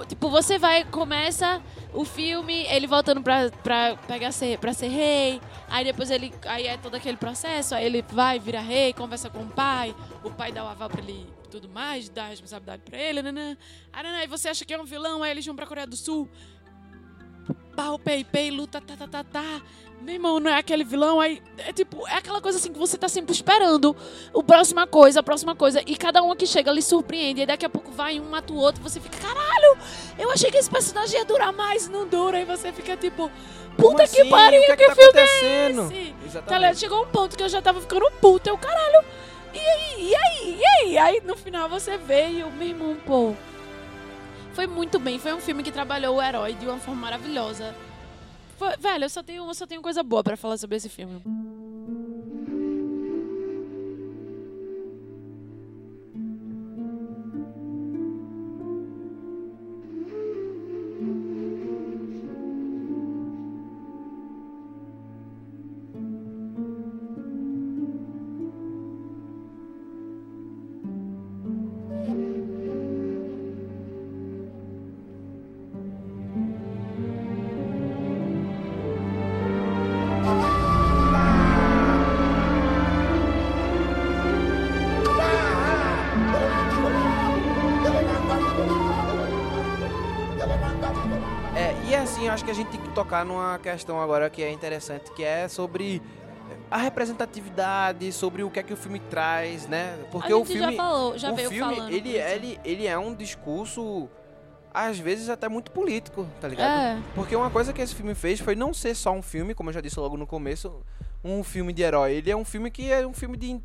Tipo, você vai, começa o filme, ele voltando pra, pra, pegar ser, pra ser rei, aí depois ele. Aí é todo aquele processo, aí ele vai, vira rei, conversa com o pai, o pai dá o aval pra ele tudo mais, dá a responsabilidade pra ele, nanã, aí você acha que é um vilão, aí eles vão pra Coreia do Sul, pau, pei, pei, luta, tá, tá, tá, tá. Meu irmão, não é aquele vilão, aí é tipo, é aquela coisa assim que você tá sempre esperando o próxima coisa, a próxima coisa, e cada um que chega lhe surpreende, e daqui a pouco vai um, mata o outro, você fica, caralho, eu achei que esse personagem ia durar mais, não dura, e você fica tipo, puta que assim? pariu, O que, é que, que tá filme acontecendo? é esse? Tá? Exatamente. Chegou um ponto que eu já tava ficando puta, eu, caralho, e aí, e aí, e aí? Aí no final você vê e o meu irmão, pô. Foi muito bem, foi um filme que trabalhou o herói de uma forma maravilhosa. Foi- velho, eu só tenho, eu só tenho coisa boa pra falar sobre esse filme. Tocar numa questão agora que é interessante, que é sobre a representatividade, sobre o que é que o filme traz, né? Porque o filme já falou, já o veio filme, falando. ele, ele, ele é um discurso às vezes até muito político, tá ligado? É. Porque uma coisa que esse filme fez foi não ser só um filme, como eu já disse logo no começo, um filme de herói. Ele é um filme que é um filme de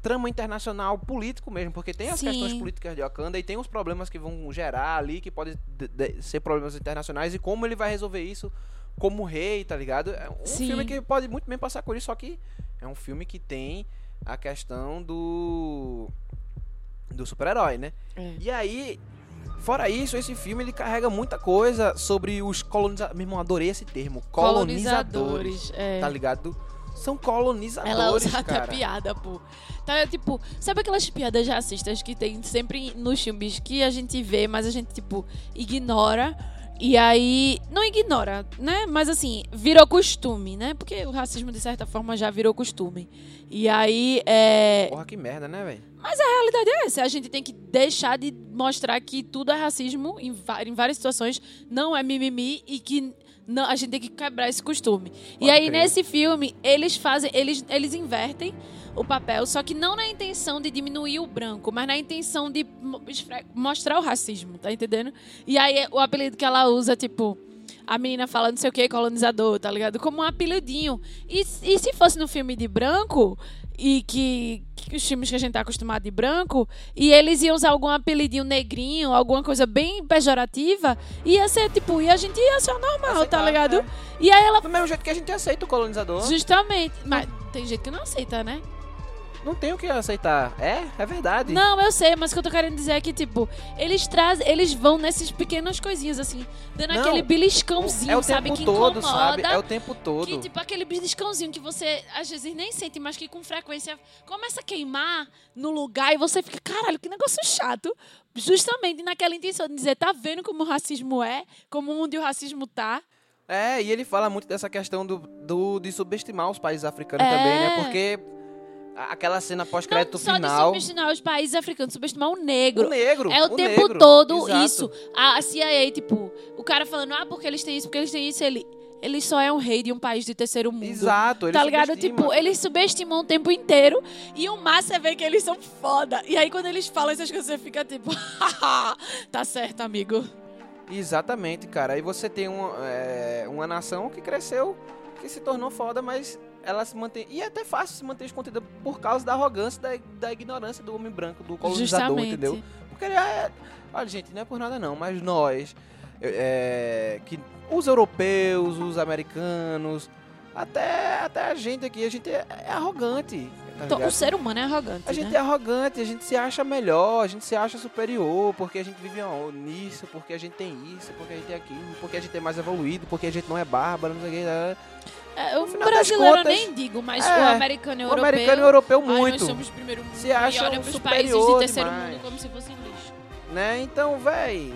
trama internacional político mesmo, porque tem as Sim. questões políticas de Wakanda e tem os problemas que vão gerar ali, que podem de- de- ser problemas internacionais e como ele vai resolver isso como rei, tá ligado? É um Sim. filme que pode muito bem passar por isso, só que é um filme que tem a questão do do super-herói, né? É. E aí, fora isso, esse filme ele carrega muita coisa sobre os colonizadores. Meu irmão, adorei esse termo. Colonizadores. Colonizadores. É. Tá ligado? São colonizadores, Ela usa até cara. piada, pô. Então é tipo, sabe aquelas piadas racistas que tem sempre nos filmes que a gente vê, mas a gente, tipo, ignora. E aí. Não ignora, né? Mas assim, virou costume, né? Porque o racismo, de certa forma, já virou costume. E aí, é. Porra, que merda, né, velho? Mas a realidade é essa. A gente tem que deixar de mostrar que tudo é racismo em, em várias situações, não é mimimi e que não, a gente tem que quebrar esse costume. e Pode aí, crer. nesse filme, eles fazem. Eles, eles invertem o papel, só que não na intenção de diminuir o branco, mas na intenção de mostrar o racismo, tá entendendo? E aí o apelido que ela usa, tipo. A menina fala não sei o que, colonizador, tá ligado? Como um apelidinho. E, e se fosse no filme de branco, e que, que os filmes que a gente tá acostumado de branco, e eles iam usar algum apelidinho negrinho, alguma coisa bem pejorativa, ia ser tipo, e a gente ia achar normal, tá Aceitar, ligado? é. E aí ela. Do mesmo jeito que a gente aceita o colonizador. Justamente. Mas tem gente que não aceita, né? Não tem o que aceitar. É, é verdade. Não, eu sei, mas o que eu tô querendo dizer é que, tipo, eles trazem, eles vão nessas pequenas coisinhas, assim, dando Não, aquele beliscãozinho, é o sabe? tempo Que todo, incomoda. sabe? É o tempo todo. Que, tipo, aquele beliscãozinho que você às vezes nem sente, mas que com frequência começa a queimar no lugar e você fica, caralho, que negócio chato. Justamente naquela intenção de dizer, tá vendo como o racismo é? Como onde o racismo tá? É, e ele fala muito dessa questão do, do- de subestimar os países africanos É. também, né? Porque a- aquela cena pós-crédito Não só de final. subestimar os países africanos, subestimar o negro. O negro. É o, o tempo negro, todo exato. isso. A, CIA, tipo, o cara falando, ah, porque eles têm isso, porque eles têm isso, ele. Ele só é um rei de um país de terceiro mundo. Exato, ele Tá ligado? subestima. Tipo, eles subestimam o tempo inteiro. E o massa é ver que eles são foda. E aí, quando eles falam essas coisas, você fica tipo, tá certo, amigo. Exatamente, cara. Aí você tem uma, é, uma nação que cresceu, que se tornou foda, mas ela se mantém. E é até fácil se manter escondida por causa da arrogância, da, da ignorância do homem branco, do colonizador, Justamente. entendeu? Porque ele é. Olha, gente, não é por nada não, mas nós, é, que os europeus, os americanos, até, até a gente aqui, a gente é, é arrogante. tá Então, o ser humano é arrogante, A gente né? é arrogante, a gente se acha melhor, a gente se acha superior, porque a gente vive nisso, porque a gente tem isso, porque a gente tem aquilo, porque a gente é mais evoluído, porque a gente não é bárbaro, não sei o que. né? É, o brasileiro contas, nem digo, mas é, o americano e o O europeu... americano e o europeu ai, muito, nós somos primeiro mundo Se e acham olha pros países superior de terceiro demais. mundo como se fossem lixo. né? Então, véi,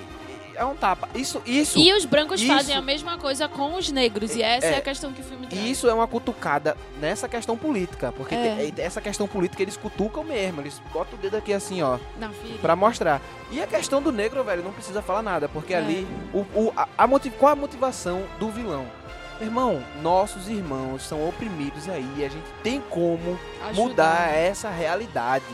é um tapa. Isso, isso, E os brancos isso- fazem a mesma coisa com os negros. E essa é, É, a questão que o filme traz. isso é uma cutucada nessa questão política, porque É. tem- essa questão política eles cutucam mesmo, eles botam o dedo aqui assim, ó, Na filha. Pra mostrar. E a questão do negro, velho, não precisa falar nada, porque É. ali, o, o- a, a motiv- qual a motivação do vilão? Irmão, nossos irmãos são oprimidos aí, a gente tem como Ajudar. mudar essa realidade.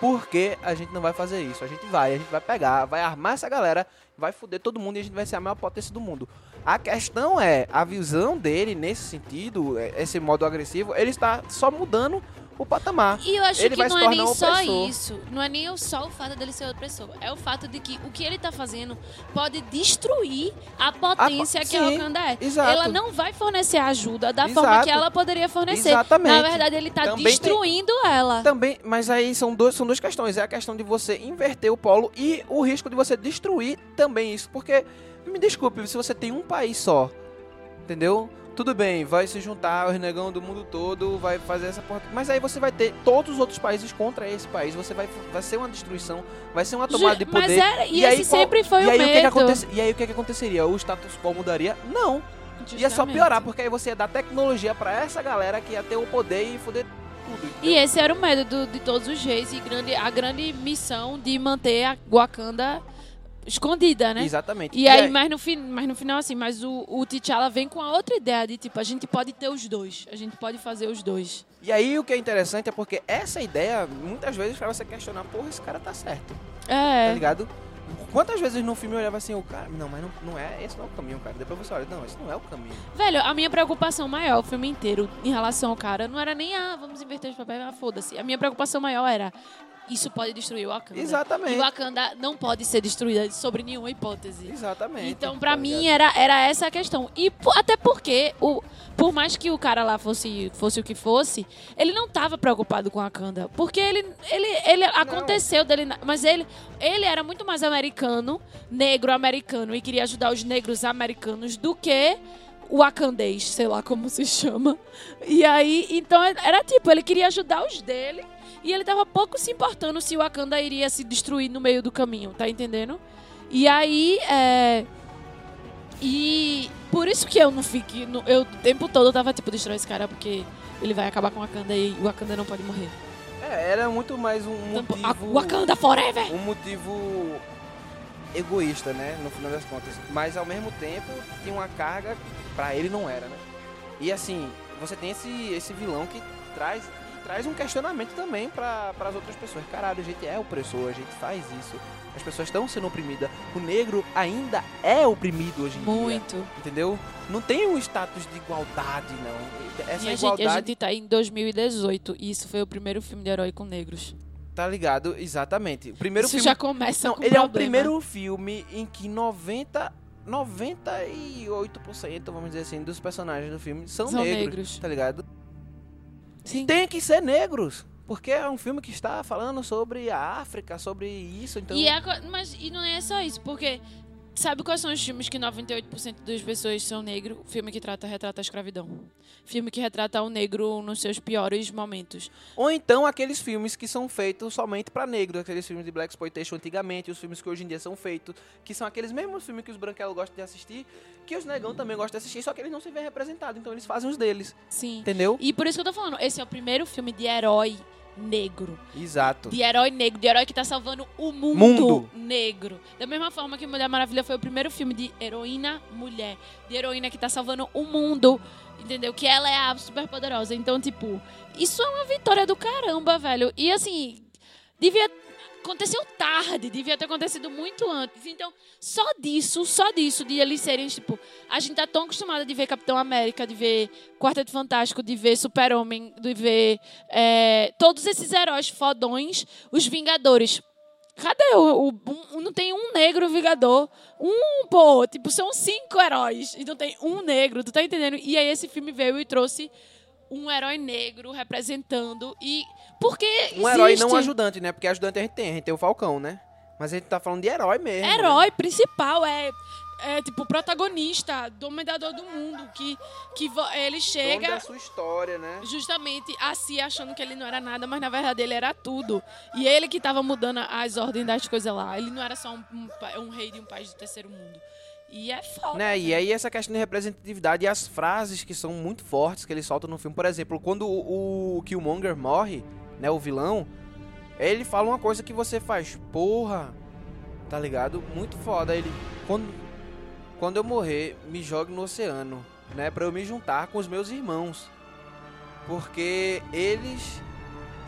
Por que a gente não vai fazer isso? A gente vai, a gente vai pegar, vai armar essa galera, vai foder todo mundo e a gente vai ser a maior potência do mundo. A questão é, a visão dele nesse sentido, é, esse modo agressivo, ele está só mudando o patamar. E eu acho Ele que não é nem só opressor. isso. Não é nem só o fato dele ser opressor. É o fato de que o que ele tá fazendo pode destruir a potência po- que a sim, Wakanda é. exato. Ela não vai fornecer ajuda da Exato. forma que ela poderia fornecer. Exatamente. Na verdade, ele tá Também tem- destruindo ela. Também, mas aí são, dois, são duas questões. É a questão de você inverter o polo e o risco de você destruir também isso. Porque, me desculpe, se você tem um país só, entendeu? Tudo bem, vai se juntar os negão do mundo todo, vai fazer essa porta. Mas aí você vai ter todos os outros países contra esse país. Você vai, vai ser uma destruição, vai ser uma tomada de poder. Mas era, e, aí esse qual- sempre foi e o aí, o que que medo. e aí o que, que aconteceria? O status quo mudaria? Não. Ia só Justamente. piorar, porque aí você ia dar tecnologia pra essa galera que ia ter o poder e foder tudo. E esse era o medo do- de todos os reis e grande, a grande missão de manter a Wakanda escondida, né? Exatamente. E aí, mas no, fin, mas no final, assim, mas o, o T'Challa vem com a outra ideia de, tipo, a gente pode ter os dois. A gente pode fazer os dois. E aí o que é interessante é porque essa ideia, muitas vezes, faz você questionar, porra, esse cara tá certo, tá É. ligado? Quantas vezes no filme eu olhava assim, o cara, não, mas não, não é, esse não é o caminho, cara. Depois você olha, não, esse não é o caminho. Velho, a minha preocupação maior o filme inteiro em relação ao cara não era nem, ah, vamos inverter os papéis, ah, foda-se. A minha preocupação maior era, isso pode destruir o Wakanda. Exatamente. E o Wakanda não pode ser destruída sobre nenhuma hipótese. Exatamente. Então, pra tá mim, era, era essa a questão. E até porque, o, por mais que o cara lá fosse, fosse o que fosse, ele não tava preocupado com a Wakanda. Porque ele, ele, ele aconteceu dele. Mas ele, ele era muito mais americano, negro americano, e queria ajudar os negros americanos do que o wakandês, sei lá como se chama. E aí, então era tipo, ele queria ajudar os dele. E ele tava pouco se importando se o Wakanda iria se destruir no meio do caminho, tá entendendo? E aí, é. E por isso que eu não fiquei. Eu o tempo todo eu tava tipo, destrói esse cara porque ele vai acabar com o Wakanda e o Wakanda não pode morrer. É, era muito mais um Então, motivo... Wakanda forever! um motivo egoísta, né? No final das contas. Mas ao mesmo tempo tinha uma carga que pra ele não era, né? E assim, você tem esse, esse vilão que traz, traz um questionamento também para as outras pessoas. Caralho, a gente é opressor, a gente faz isso. As pessoas estão sendo oprimidas. O negro ainda é oprimido hoje em dia. Muito. Entendeu? Não tem um status de igualdade, não. Essa E igualdade. a gente tá em 2018 e isso foi o primeiro filme de herói com negros. Tá ligado? Exatamente. O primeiro isso filme já começa Não, com ele é o problema. primeiro filme em que 90, 98%, vamos dizer assim, dos personagens do filme são, São negros, negros. tá ligado? Sim. Tem que ser negros, porque é um filme que está falando sobre a África, sobre isso, então... E, é a mas, e não é só isso, porque sabe quais são os filmes que 98% das pessoas são negros? Filme que trata, retrata a escravidão. Filme que retrata o negro nos seus piores momentos. Ou então aqueles filmes que são feitos somente pra negros, aqueles filmes de Black Exploitation antigamente, os filmes que hoje em dia são feitos, que são aqueles mesmos filmes que os branquelos gostam de assistir, que os negão também gostam de assistir, só que eles não se veem representados, então eles fazem os deles, Sim. entendeu? E por isso que eu tô falando, esse é o primeiro filme de herói negro. Exato. De herói negro, de herói que tá salvando o mundo, Mundo. negro. Da mesma forma que Mulher Maravilha foi o primeiro filme de heroína mulher. De heroína que tá salvando o mundo. Entendeu? Que ela é a super poderosa. Então, tipo, isso é uma vitória do caramba, velho. E assim, devia. Aconteceu tarde, devia ter acontecido muito antes. Então, só disso, só disso, de eles serem, tipo, a gente tá tão acostumada de ver Capitão América, de ver Quarteto Fantástico, de ver Super-Homem, de ver é, todos esses heróis fodões, os Vingadores. Cadê o, o- um- não tem um negro Vingador? Um, pô, tipo, são cinco heróis e não tem um negro, tu tá entendendo? E aí esse filme veio e trouxe um herói negro representando e porque Um herói existe não ajudante, né? Porque ajudante a gente tem, a gente tem o Falcão, né? Mas a gente tá falando de herói mesmo. né? herói principal é é tipo protagonista, dominador do mundo que que vo- ele Dono chega da sua história, né? justamente assim achando que ele não era nada, mas na verdade ele era tudo. E ele que tava mudando as ordens das coisas lá. Ele não era só um, um pa- um rei de um país do terceiro mundo. E é foda. Né? E aí essa questão de representatividade e as frases que são muito fortes que ele solta no filme. Por exemplo, quando o, o Killmonger morre, né? O vilão, ele fala uma coisa que você faz, porra, tá ligado? Muito foda. Ele, quando, quando eu morrer, me jogue no oceano, né? Pra eu me juntar com os meus irmãos. Porque eles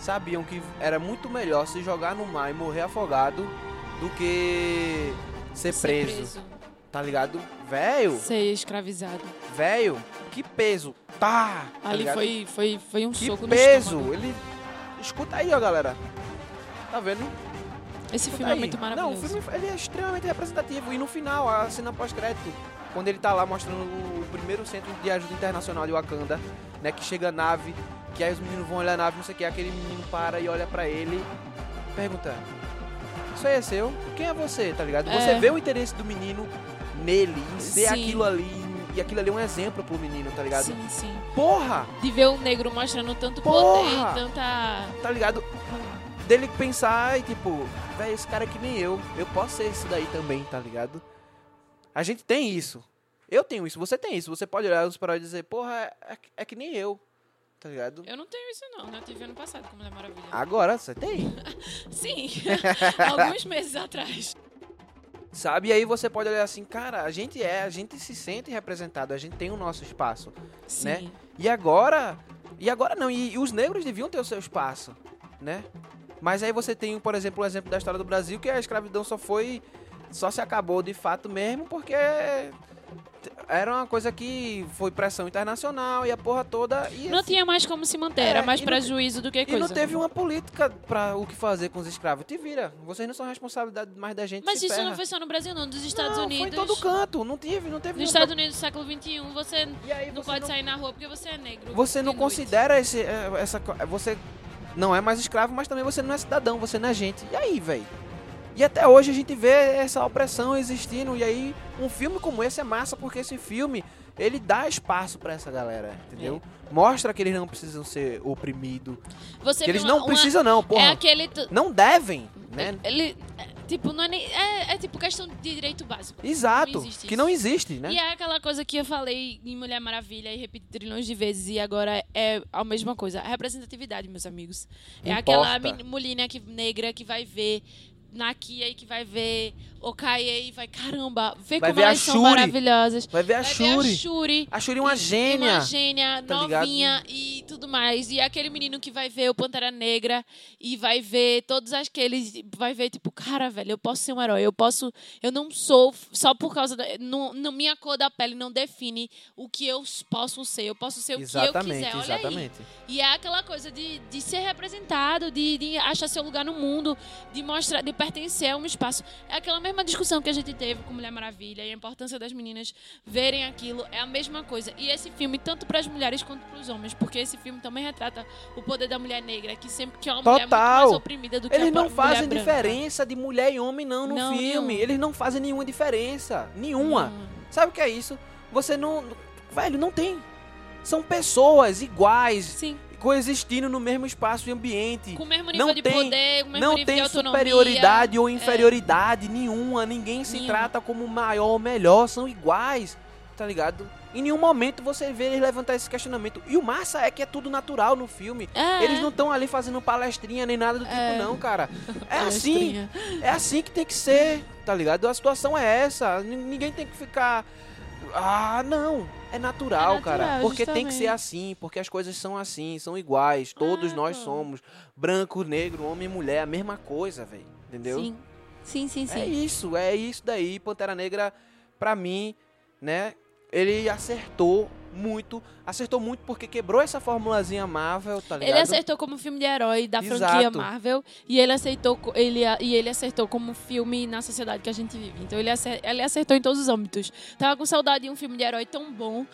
sabiam que era muito melhor se jogar no mar e morrer afogado do que ser, Ser preso, Tá ligado? Velho, Ser escravizado. velho, que peso. Tá! tá Ali ligado? foi, foi, foi um Que soco no peso! Ele. Escuta aí, ó, galera. Tá vendo? Esse Escuta filme é aí. muito maravilhoso. Não, o filme ele é extremamente representativo. E no final, a cena pós-crédito, quando ele tá lá mostrando o primeiro centro de ajuda internacional de Wakanda, né? Que chega a nave, que aí os meninos vão olhar a nave, não sei o que, aquele menino para e olha pra ele, pergunta: Isso aí é seu? Quem é você, tá ligado? Você É. vê o interesse do menino nele, em ser Sim. aquilo ali. E aquilo ali é um exemplo pro menino, tá ligado? Sim, sim. Porra! De ver o negro mostrando tanto Porra! poder tanta. tá ligado? Dele pensar e tipo, velho, esse cara é que nem eu. Eu posso ser isso daí também, tá ligado? A gente tem isso. Eu tenho isso, você tem isso. Você pode olhar os heróis e dizer, porra, é, é que nem eu. Tá ligado? Eu não tenho isso, não. Eu tive ano passado com Mulher Maravilha. Agora você tem. Sim. Alguns meses atrás. Sabe? E aí você pode olhar assim, cara, a gente é, a gente se sente representado, a gente tem o nosso espaço. Sim. Né? E agora. E agora não, e, e os negros deviam ter o seu espaço, né? Mas aí você tem, por exemplo, o exemplo da história do Brasil, que a escravidão só foi só se acabou de fato mesmo porque era uma coisa que foi pressão internacional e a porra toda. E Não assim, tinha mais como se manter, É, era mais e não- prejuízo do que E coisa. não teve uma política pra o que fazer com os escravos. Te vira. Vocês não são responsabilidade mais da gente. Mas isso ferra. não foi só no Brasil, não. Dos Estados Não, Unidos. Foi em todo canto. Não teve, não teve Nos Estados Unidos do século XXI, você E aí não você pode não- sair na rua porque você é negro. Você não considera esse, eh, essa. Você não é mais escravo, mas também você não é cidadão, você não é gente. E aí, velho? E até hoje a gente vê essa opressão existindo. E aí, um filme como esse é massa, porque esse filme ele dá espaço pra essa galera, entendeu? Mostra que eles não precisam ser oprimidos. Você Que eles não uma- precisam, não, porra. É aquele. t- Não devem, né? Ele. é, tipo, não é, nem, é, é tipo questão de direito básico. Exato. Não que isso. não existe, né? E é aquela coisa que eu falei em Mulher Maravilha e repeti trilhões de vezes e agora é a mesma coisa. A representatividade, meus amigos. É aquela Importa. men- mulher que, negra que vai ver Nakia e que vai ver Okaye e vai, caramba, vê Vai como ver elas são maravilhosas. Vai ver a vai Shuri. ver a Shuri. A Shuri é uma gênia. Uma gênia, tá ligado? novinha e tudo mais. E aquele menino que vai ver o Pantera Negra e vai ver todos aqueles. Vai ver, tipo, cara, velho, eu posso ser um herói. Eu posso. Eu não sou só por causa da. Não, não- minha cor da pele não define o que eu posso ser. Eu posso ser o que eu Exatamente, quiser. Olha aí. exatamente. E é aquela coisa de, de ser representado, de, de achar seu lugar no mundo, de mostrar, de pertencer a um espaço. É aquela mesma discussão que a gente teve com Mulher Maravilha e a importância das meninas verem aquilo. É a mesma coisa. E esse filme, tanto para as mulheres quanto para os homens, porque esse filme também retrata o poder da mulher negra, que sempre que é uma mulher muito Total. mais oprimida do que Eles a não mulher fazem branca. diferença de mulher e homem, não, no Não, filme. Eles não fazem nenhuma diferença. Nenhuma. Não. Sabe o que é isso? Você não. Velho, não tem. São pessoas iguais, Sim, coexistindo no mesmo espaço e ambiente. com o mesmo nível Não de tem- poder, com o mesmo Não nível de tem superioridade ou É. inferioridade nenhuma. Ninguém se Nenhuma. trata como maior ou melhor. São iguais, tá ligado? Em nenhum momento você vê eles levantar esse questionamento. E o massa é que é tudo natural no filme. É. Eles não estão ali fazendo palestrinha nem nada do tipo, É. não, cara. É assim. É assim que tem que ser, tá ligado? A situação é essa. Ninguém tem que ficar. Ah, não. É natural, É natural, cara. Porque tem que ser justamente. assim, porque as coisas são assim, são iguais. Todos Ah, nós pô. somos. Branco, negro, homem e mulher, a mesma coisa, velho. Entendeu? Sim. Sim, sim, sim. É isso, é isso daí. Pantera Negra, pra mim, né? Ele acertou muito. Acertou muito porque quebrou essa formulazinha Marvel, tá ligado? Ele acertou como filme de herói da Exato. franquia Marvel e ele aceitou ele e ele acertou como filme na sociedade que a gente vive. Então ele acer- ele acertou em todos os âmbitos. Tava com saudade de um filme de herói tão bom,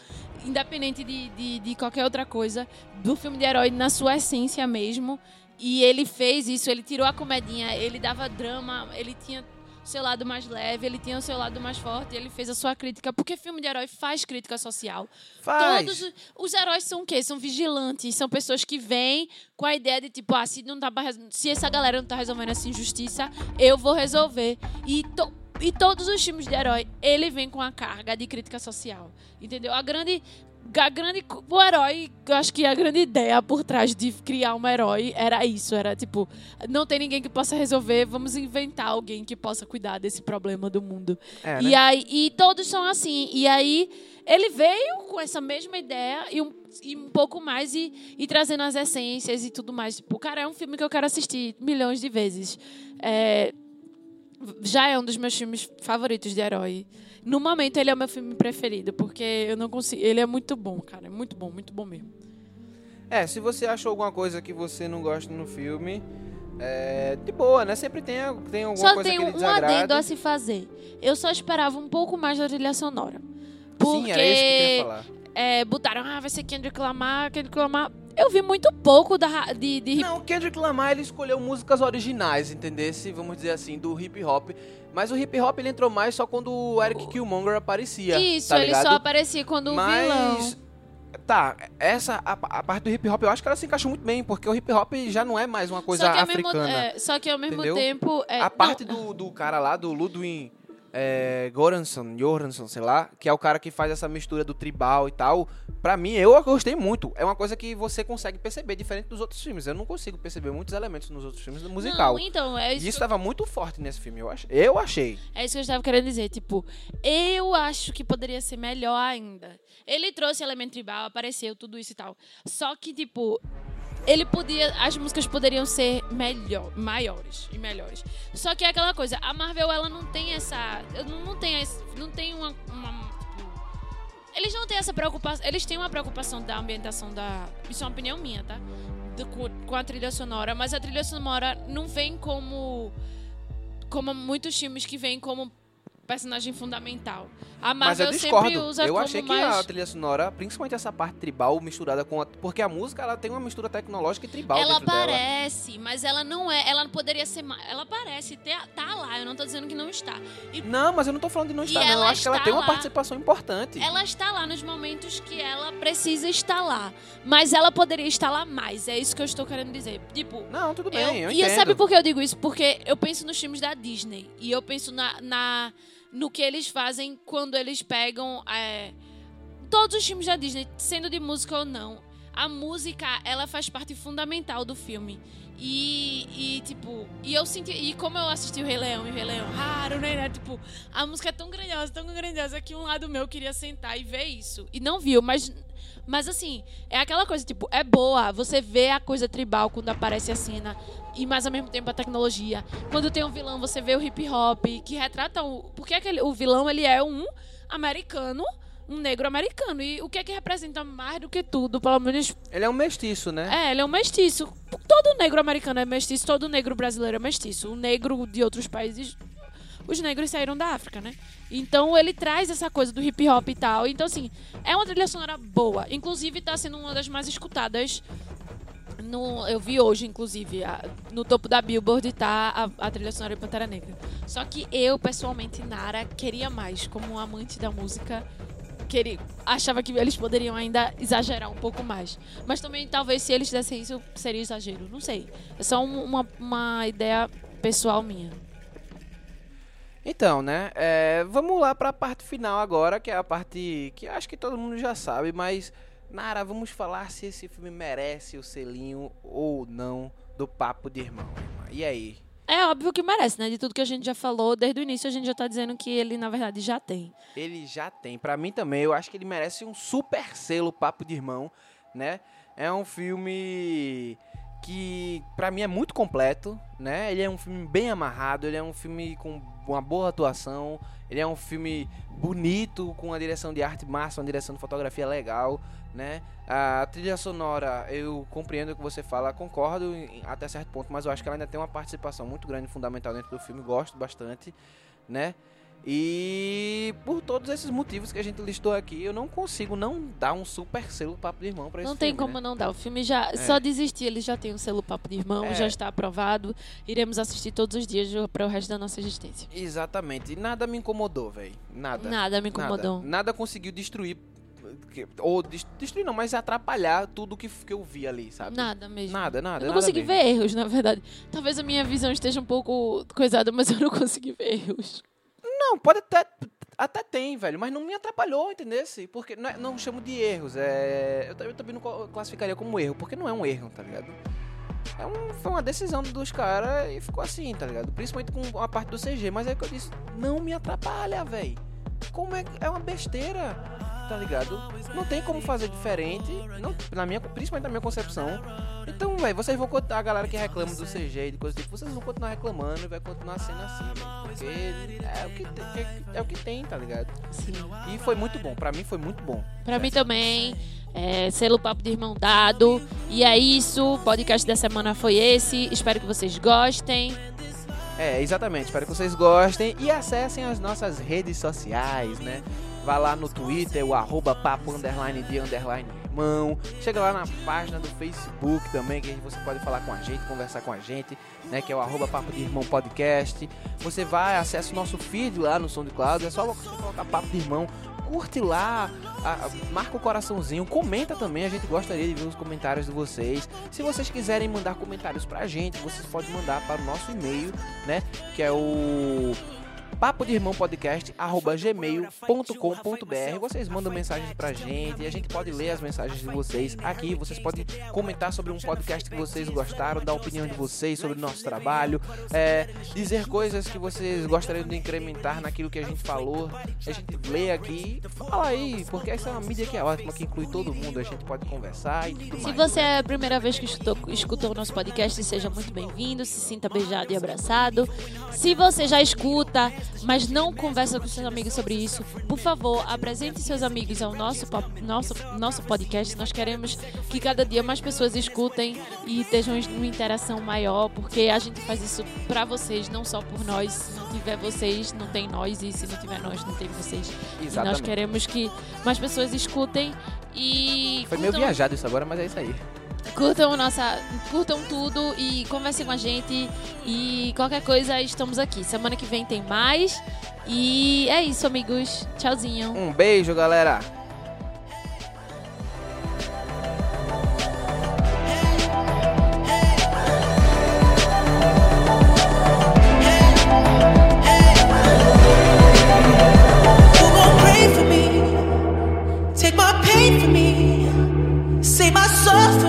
independente de, de, de qualquer outra coisa, do filme de herói na sua essência mesmo. E ele fez isso, ele tirou a comedinha, ele dava drama, ele tinha seu lado mais leve, ele tinha o seu lado mais forte, ele fez a sua crítica, porque filme de herói faz crítica social. Faz. Todos os- heróis são o quê? São vigilantes, são pessoas que vêm com a ideia de tipo, ah, se, não tá se essa galera não tá resolvendo essa injustiça, eu vou resolver. E, to- e todos os filmes de herói, ele vem com a carga de crítica social. Entendeu? A grande. A grande, o herói, eu acho que a grande ideia por trás de criar um herói era isso, era tipo, não tem ninguém que possa resolver, vamos inventar alguém que possa cuidar desse problema do mundo. É, E né? aí, e todos são assim. E aí, ele veio com essa mesma ideia e um, e um pouco mais e, e trazendo as essências e tudo mais. Tipo, cara, é um filme que eu quero assistir milhões de vezes. É, já é um dos meus filmes favoritos de herói. No momento, ele é o meu filme preferido, porque eu não consigo. Ele é muito bom, cara. É muito bom, muito bom mesmo. É, se você achou alguma coisa que você não gosta no filme, é de boa, né? Sempre tem, tem alguma Só coisa tem que um, lhe um adendo a se fazer. Eu só esperava um pouco mais da trilha sonora. Porque Sim, era isso que eu queria falar. é, botaram, ah, vai ser Kendrick Lamar, Kendrick Lamar. Eu vi muito pouco da, de, de Não, o Kendrick Lamar ele escolheu músicas originais, entendesse? Vamos dizer assim, do hip hop. Mas o hip hop ele entrou mais só quando o Eric Killmonger aparecia. Isso, tá ele só aparecia quando o Mas. vilão. Tá, essa a, a parte do hip hop eu acho que ela se encaixou muito bem, porque o hip hop já não é mais uma coisa só africana. Mesmo, é, só que ao mesmo entendeu? tempo. é, a não, parte do, do cara lá, do Ludwig é, Göransson, Göransson, sei lá, que é o cara que faz essa mistura do tribal e tal, pra mim, eu gostei muito. É uma coisa que você consegue perceber, diferente dos outros filmes. Eu não consigo perceber muitos elementos nos outros filmes do musical. Não, então, é E isso, isso que eu- estava muito forte nesse filme, eu, ach... eu achei. é isso que eu estava querendo dizer. Tipo, eu acho que poderia ser melhor ainda. Ele trouxe elemento tribal, apareceu, tudo isso e tal. Só que, tipo, ele podia, as músicas poderiam ser melhor, maiores e melhores. Só que é aquela coisa, a Marvel ela não tem essa, não, tem não tem uma, uma- eles não têm essa preocupação, eles têm uma preocupação da ambientação da, isso é uma opinião minha, tá? Do- com a trilha sonora, mas a trilha sonora não vem como como muitos filmes que vêm como personagem fundamental. A Mas eu Marvel discordo. sempre usa eu achei que mais a trilha sonora, principalmente essa parte tribal misturada com a, porque a música ela tem uma mistura tecnológica e tribal Ela dentro dela. aparece, mas ela não é. Ela poderia ser mais. Ela aparece, tá, tá lá. Eu não tô dizendo que não está. E Não, mas eu não tô falando de não estar, não. Eu acho que ela tem uma participação importante. ela está lá nos momentos que ela precisa estar lá. Mas ela poderia estar lá mais. É isso que eu estou querendo dizer. Tipo. Não, tudo bem, eu, eu, e entendo. sabe por que eu digo isso? Porque eu penso nos filmes da Disney. E eu penso na, na- no que eles fazem quando eles pegam. é, todos os filmes da Disney, sendo de música ou não. A música, ela faz parte fundamental do filme. E, e, tipo, e eu senti. E como eu assisti o Rei Leão e o Rei Leão raro, né? né, Tipo, a música é tão grandiosa, tão grandiosa que um lado meu queria sentar e ver isso. E não viu, mas. Mas assim, é aquela coisa, tipo, é boa. Você vê a coisa tribal quando aparece a cena. E mais ao mesmo tempo a tecnologia. Quando tem um vilão, você vê o hip hop, que retrata o. Porque aquele, o vilão ele é um americano, um negro americano. E o que é que representa mais do que tudo, pelo menos Ele é um mestiço, né? é, ele é um mestiço. Todo negro americano é mestiço, todo negro brasileiro é mestiço. O negro de outros países, os negros saíram da África, né? Então ele traz essa coisa do hip hop e tal. Então, assim, é uma trilha sonora boa. Inclusive, tá sendo uma das mais escutadas. No, eu vi hoje, inclusive, a- no topo da Billboard tá a, a trilha sonora de Pantera Negra. Só que eu, pessoalmente, Nara, queria mais, como amante da música queria, achava que eles poderiam ainda exagerar um pouco mais. Mas também, talvez, se eles fizessem isso, seria exagero. Não sei. É só um- uma, uma ideia pessoal minha. Então, né? é, vamos lá pra parte final agora, que é a parte que acho que todo mundo já sabe, mas. Nara, vamos falar se esse filme merece o selinho ou não do Papo de Irmão. E aí? É óbvio que merece, né? De tudo que a gente já falou, desde o início a gente já tá dizendo que ele, na verdade, já tem. Ele já tem. Pra mim também, eu acho que ele merece um super selo Papo de Irmão, né? É um filme que pra mim é muito completo, né? Ele é um filme bem amarrado, ele é um filme com uma boa atuação, ele é um filme bonito, com uma direção de arte massa, uma direção de fotografia legal, né? A trilha sonora, eu compreendo o que você fala, concordo em- até certo ponto, mas eu acho que ela ainda tem uma participação muito grande, fundamental dentro do filme, gosto bastante, né? E por todos esses motivos que a gente listou aqui, eu não consigo não dar um super selo papo de irmão pra esse Não tem filme, como né? não dar. O filme já. Só desistir, ele já tem o selo Papo de Irmão, É. já está aprovado. Iremos assistir todos os dias para o resto da nossa existência. Exatamente. E nada me incomodou, velho. Nada. Nada me incomodou. Nada, Nada conseguiu destruir. Que- Ou des- destruir não, mas atrapalhar tudo que, que eu vi ali, sabe? Nada mesmo. Nada, nada. Eu não nada consegui mesmo. ver erros, na verdade. Talvez a minha visão esteja um pouco coisada, mas eu não consegui ver erros. Não, pode até. Até tem, velho, mas não me atrapalhou, entendeu? Porque não, é- não chamo de erros. É, eu, eu também não classificaria como erro, porque não é um erro, tá ligado? É um, foi uma decisão dos caras e ficou assim, tá ligado? Principalmente com a parte do CG. Mas é que eu disse, não me atrapalha, velho. Como é. É uma besteira, tá ligado? Não tem como fazer diferente, não, na minha, principalmente na minha concepção. Então, velho, vocês vão continuar, a galera que reclama do CG e de coisa do tipo, vocês vão continuar reclamando e vai continuar sendo assim, velho. Porque é o que, tem, é, é o que tem, tá ligado? Sim. E foi muito bom, pra mim foi muito bom. Pra mim também. É, selo Papo de Irmão dado. E é isso. O podcast da semana foi esse. Espero que vocês gostem. É, exatamente. Espero que vocês gostem e acessem as nossas redes sociais, né? Vá lá no Twitter, o arroba papo underline de underline irmão. Chega lá na página do Facebook também, que você pode falar com a gente, conversar com a gente, né? Que é o arroba papo de irmão podcast. Você vai, acessa o nosso feed lá no SoundCloud, é só colocar papo de irmão. Curte lá, a- a- marca o coraçãozinho, comenta também, a gente gostaria de ver os comentários de vocês. Se vocês quiserem mandar comentários pra gente, vocês podem mandar para o nosso e-mail, né? Que é o papo de irmão podcast arroba gmail.com.br. Vocês mandam mensagens pra gente e a gente pode ler as mensagens de vocês aqui. Vocês podem comentar sobre um podcast que vocês gostaram, dar a opinião de vocês sobre o nosso trabalho, é, dizer coisas que vocês gostariam de incrementar naquilo que a gente falou. A gente lê aqui, fala aí, porque essa é uma mídia que é ótima, que inclui todo mundo. A gente pode conversar e tudo Se mais. você é a primeira vez que escutou, escutou o nosso podcast, seja muito bem-vindo, se sinta beijado e abraçado. Se você já escuta, mas não conversa com seus amigos sobre isso, por favor, apresente seus amigos ao nosso, nosso, nosso podcast. Nós queremos que cada dia mais pessoas escutem e estejam numa interação maior, porque a gente faz isso pra vocês, não só por nós. Se não tiver vocês, não tem nós, e se não tiver nós, não tem vocês. E nós Exatamente. queremos que mais pessoas escutem e Foi meio viajado isso agora, mas é isso aí. Curtam nossa, curtam tudo e conversem com a gente e qualquer coisa estamos aqui. Semana que vem tem mais e é isso, amigos. Tchauzinho. Um beijo, galera. Take my pain for me. Save my soul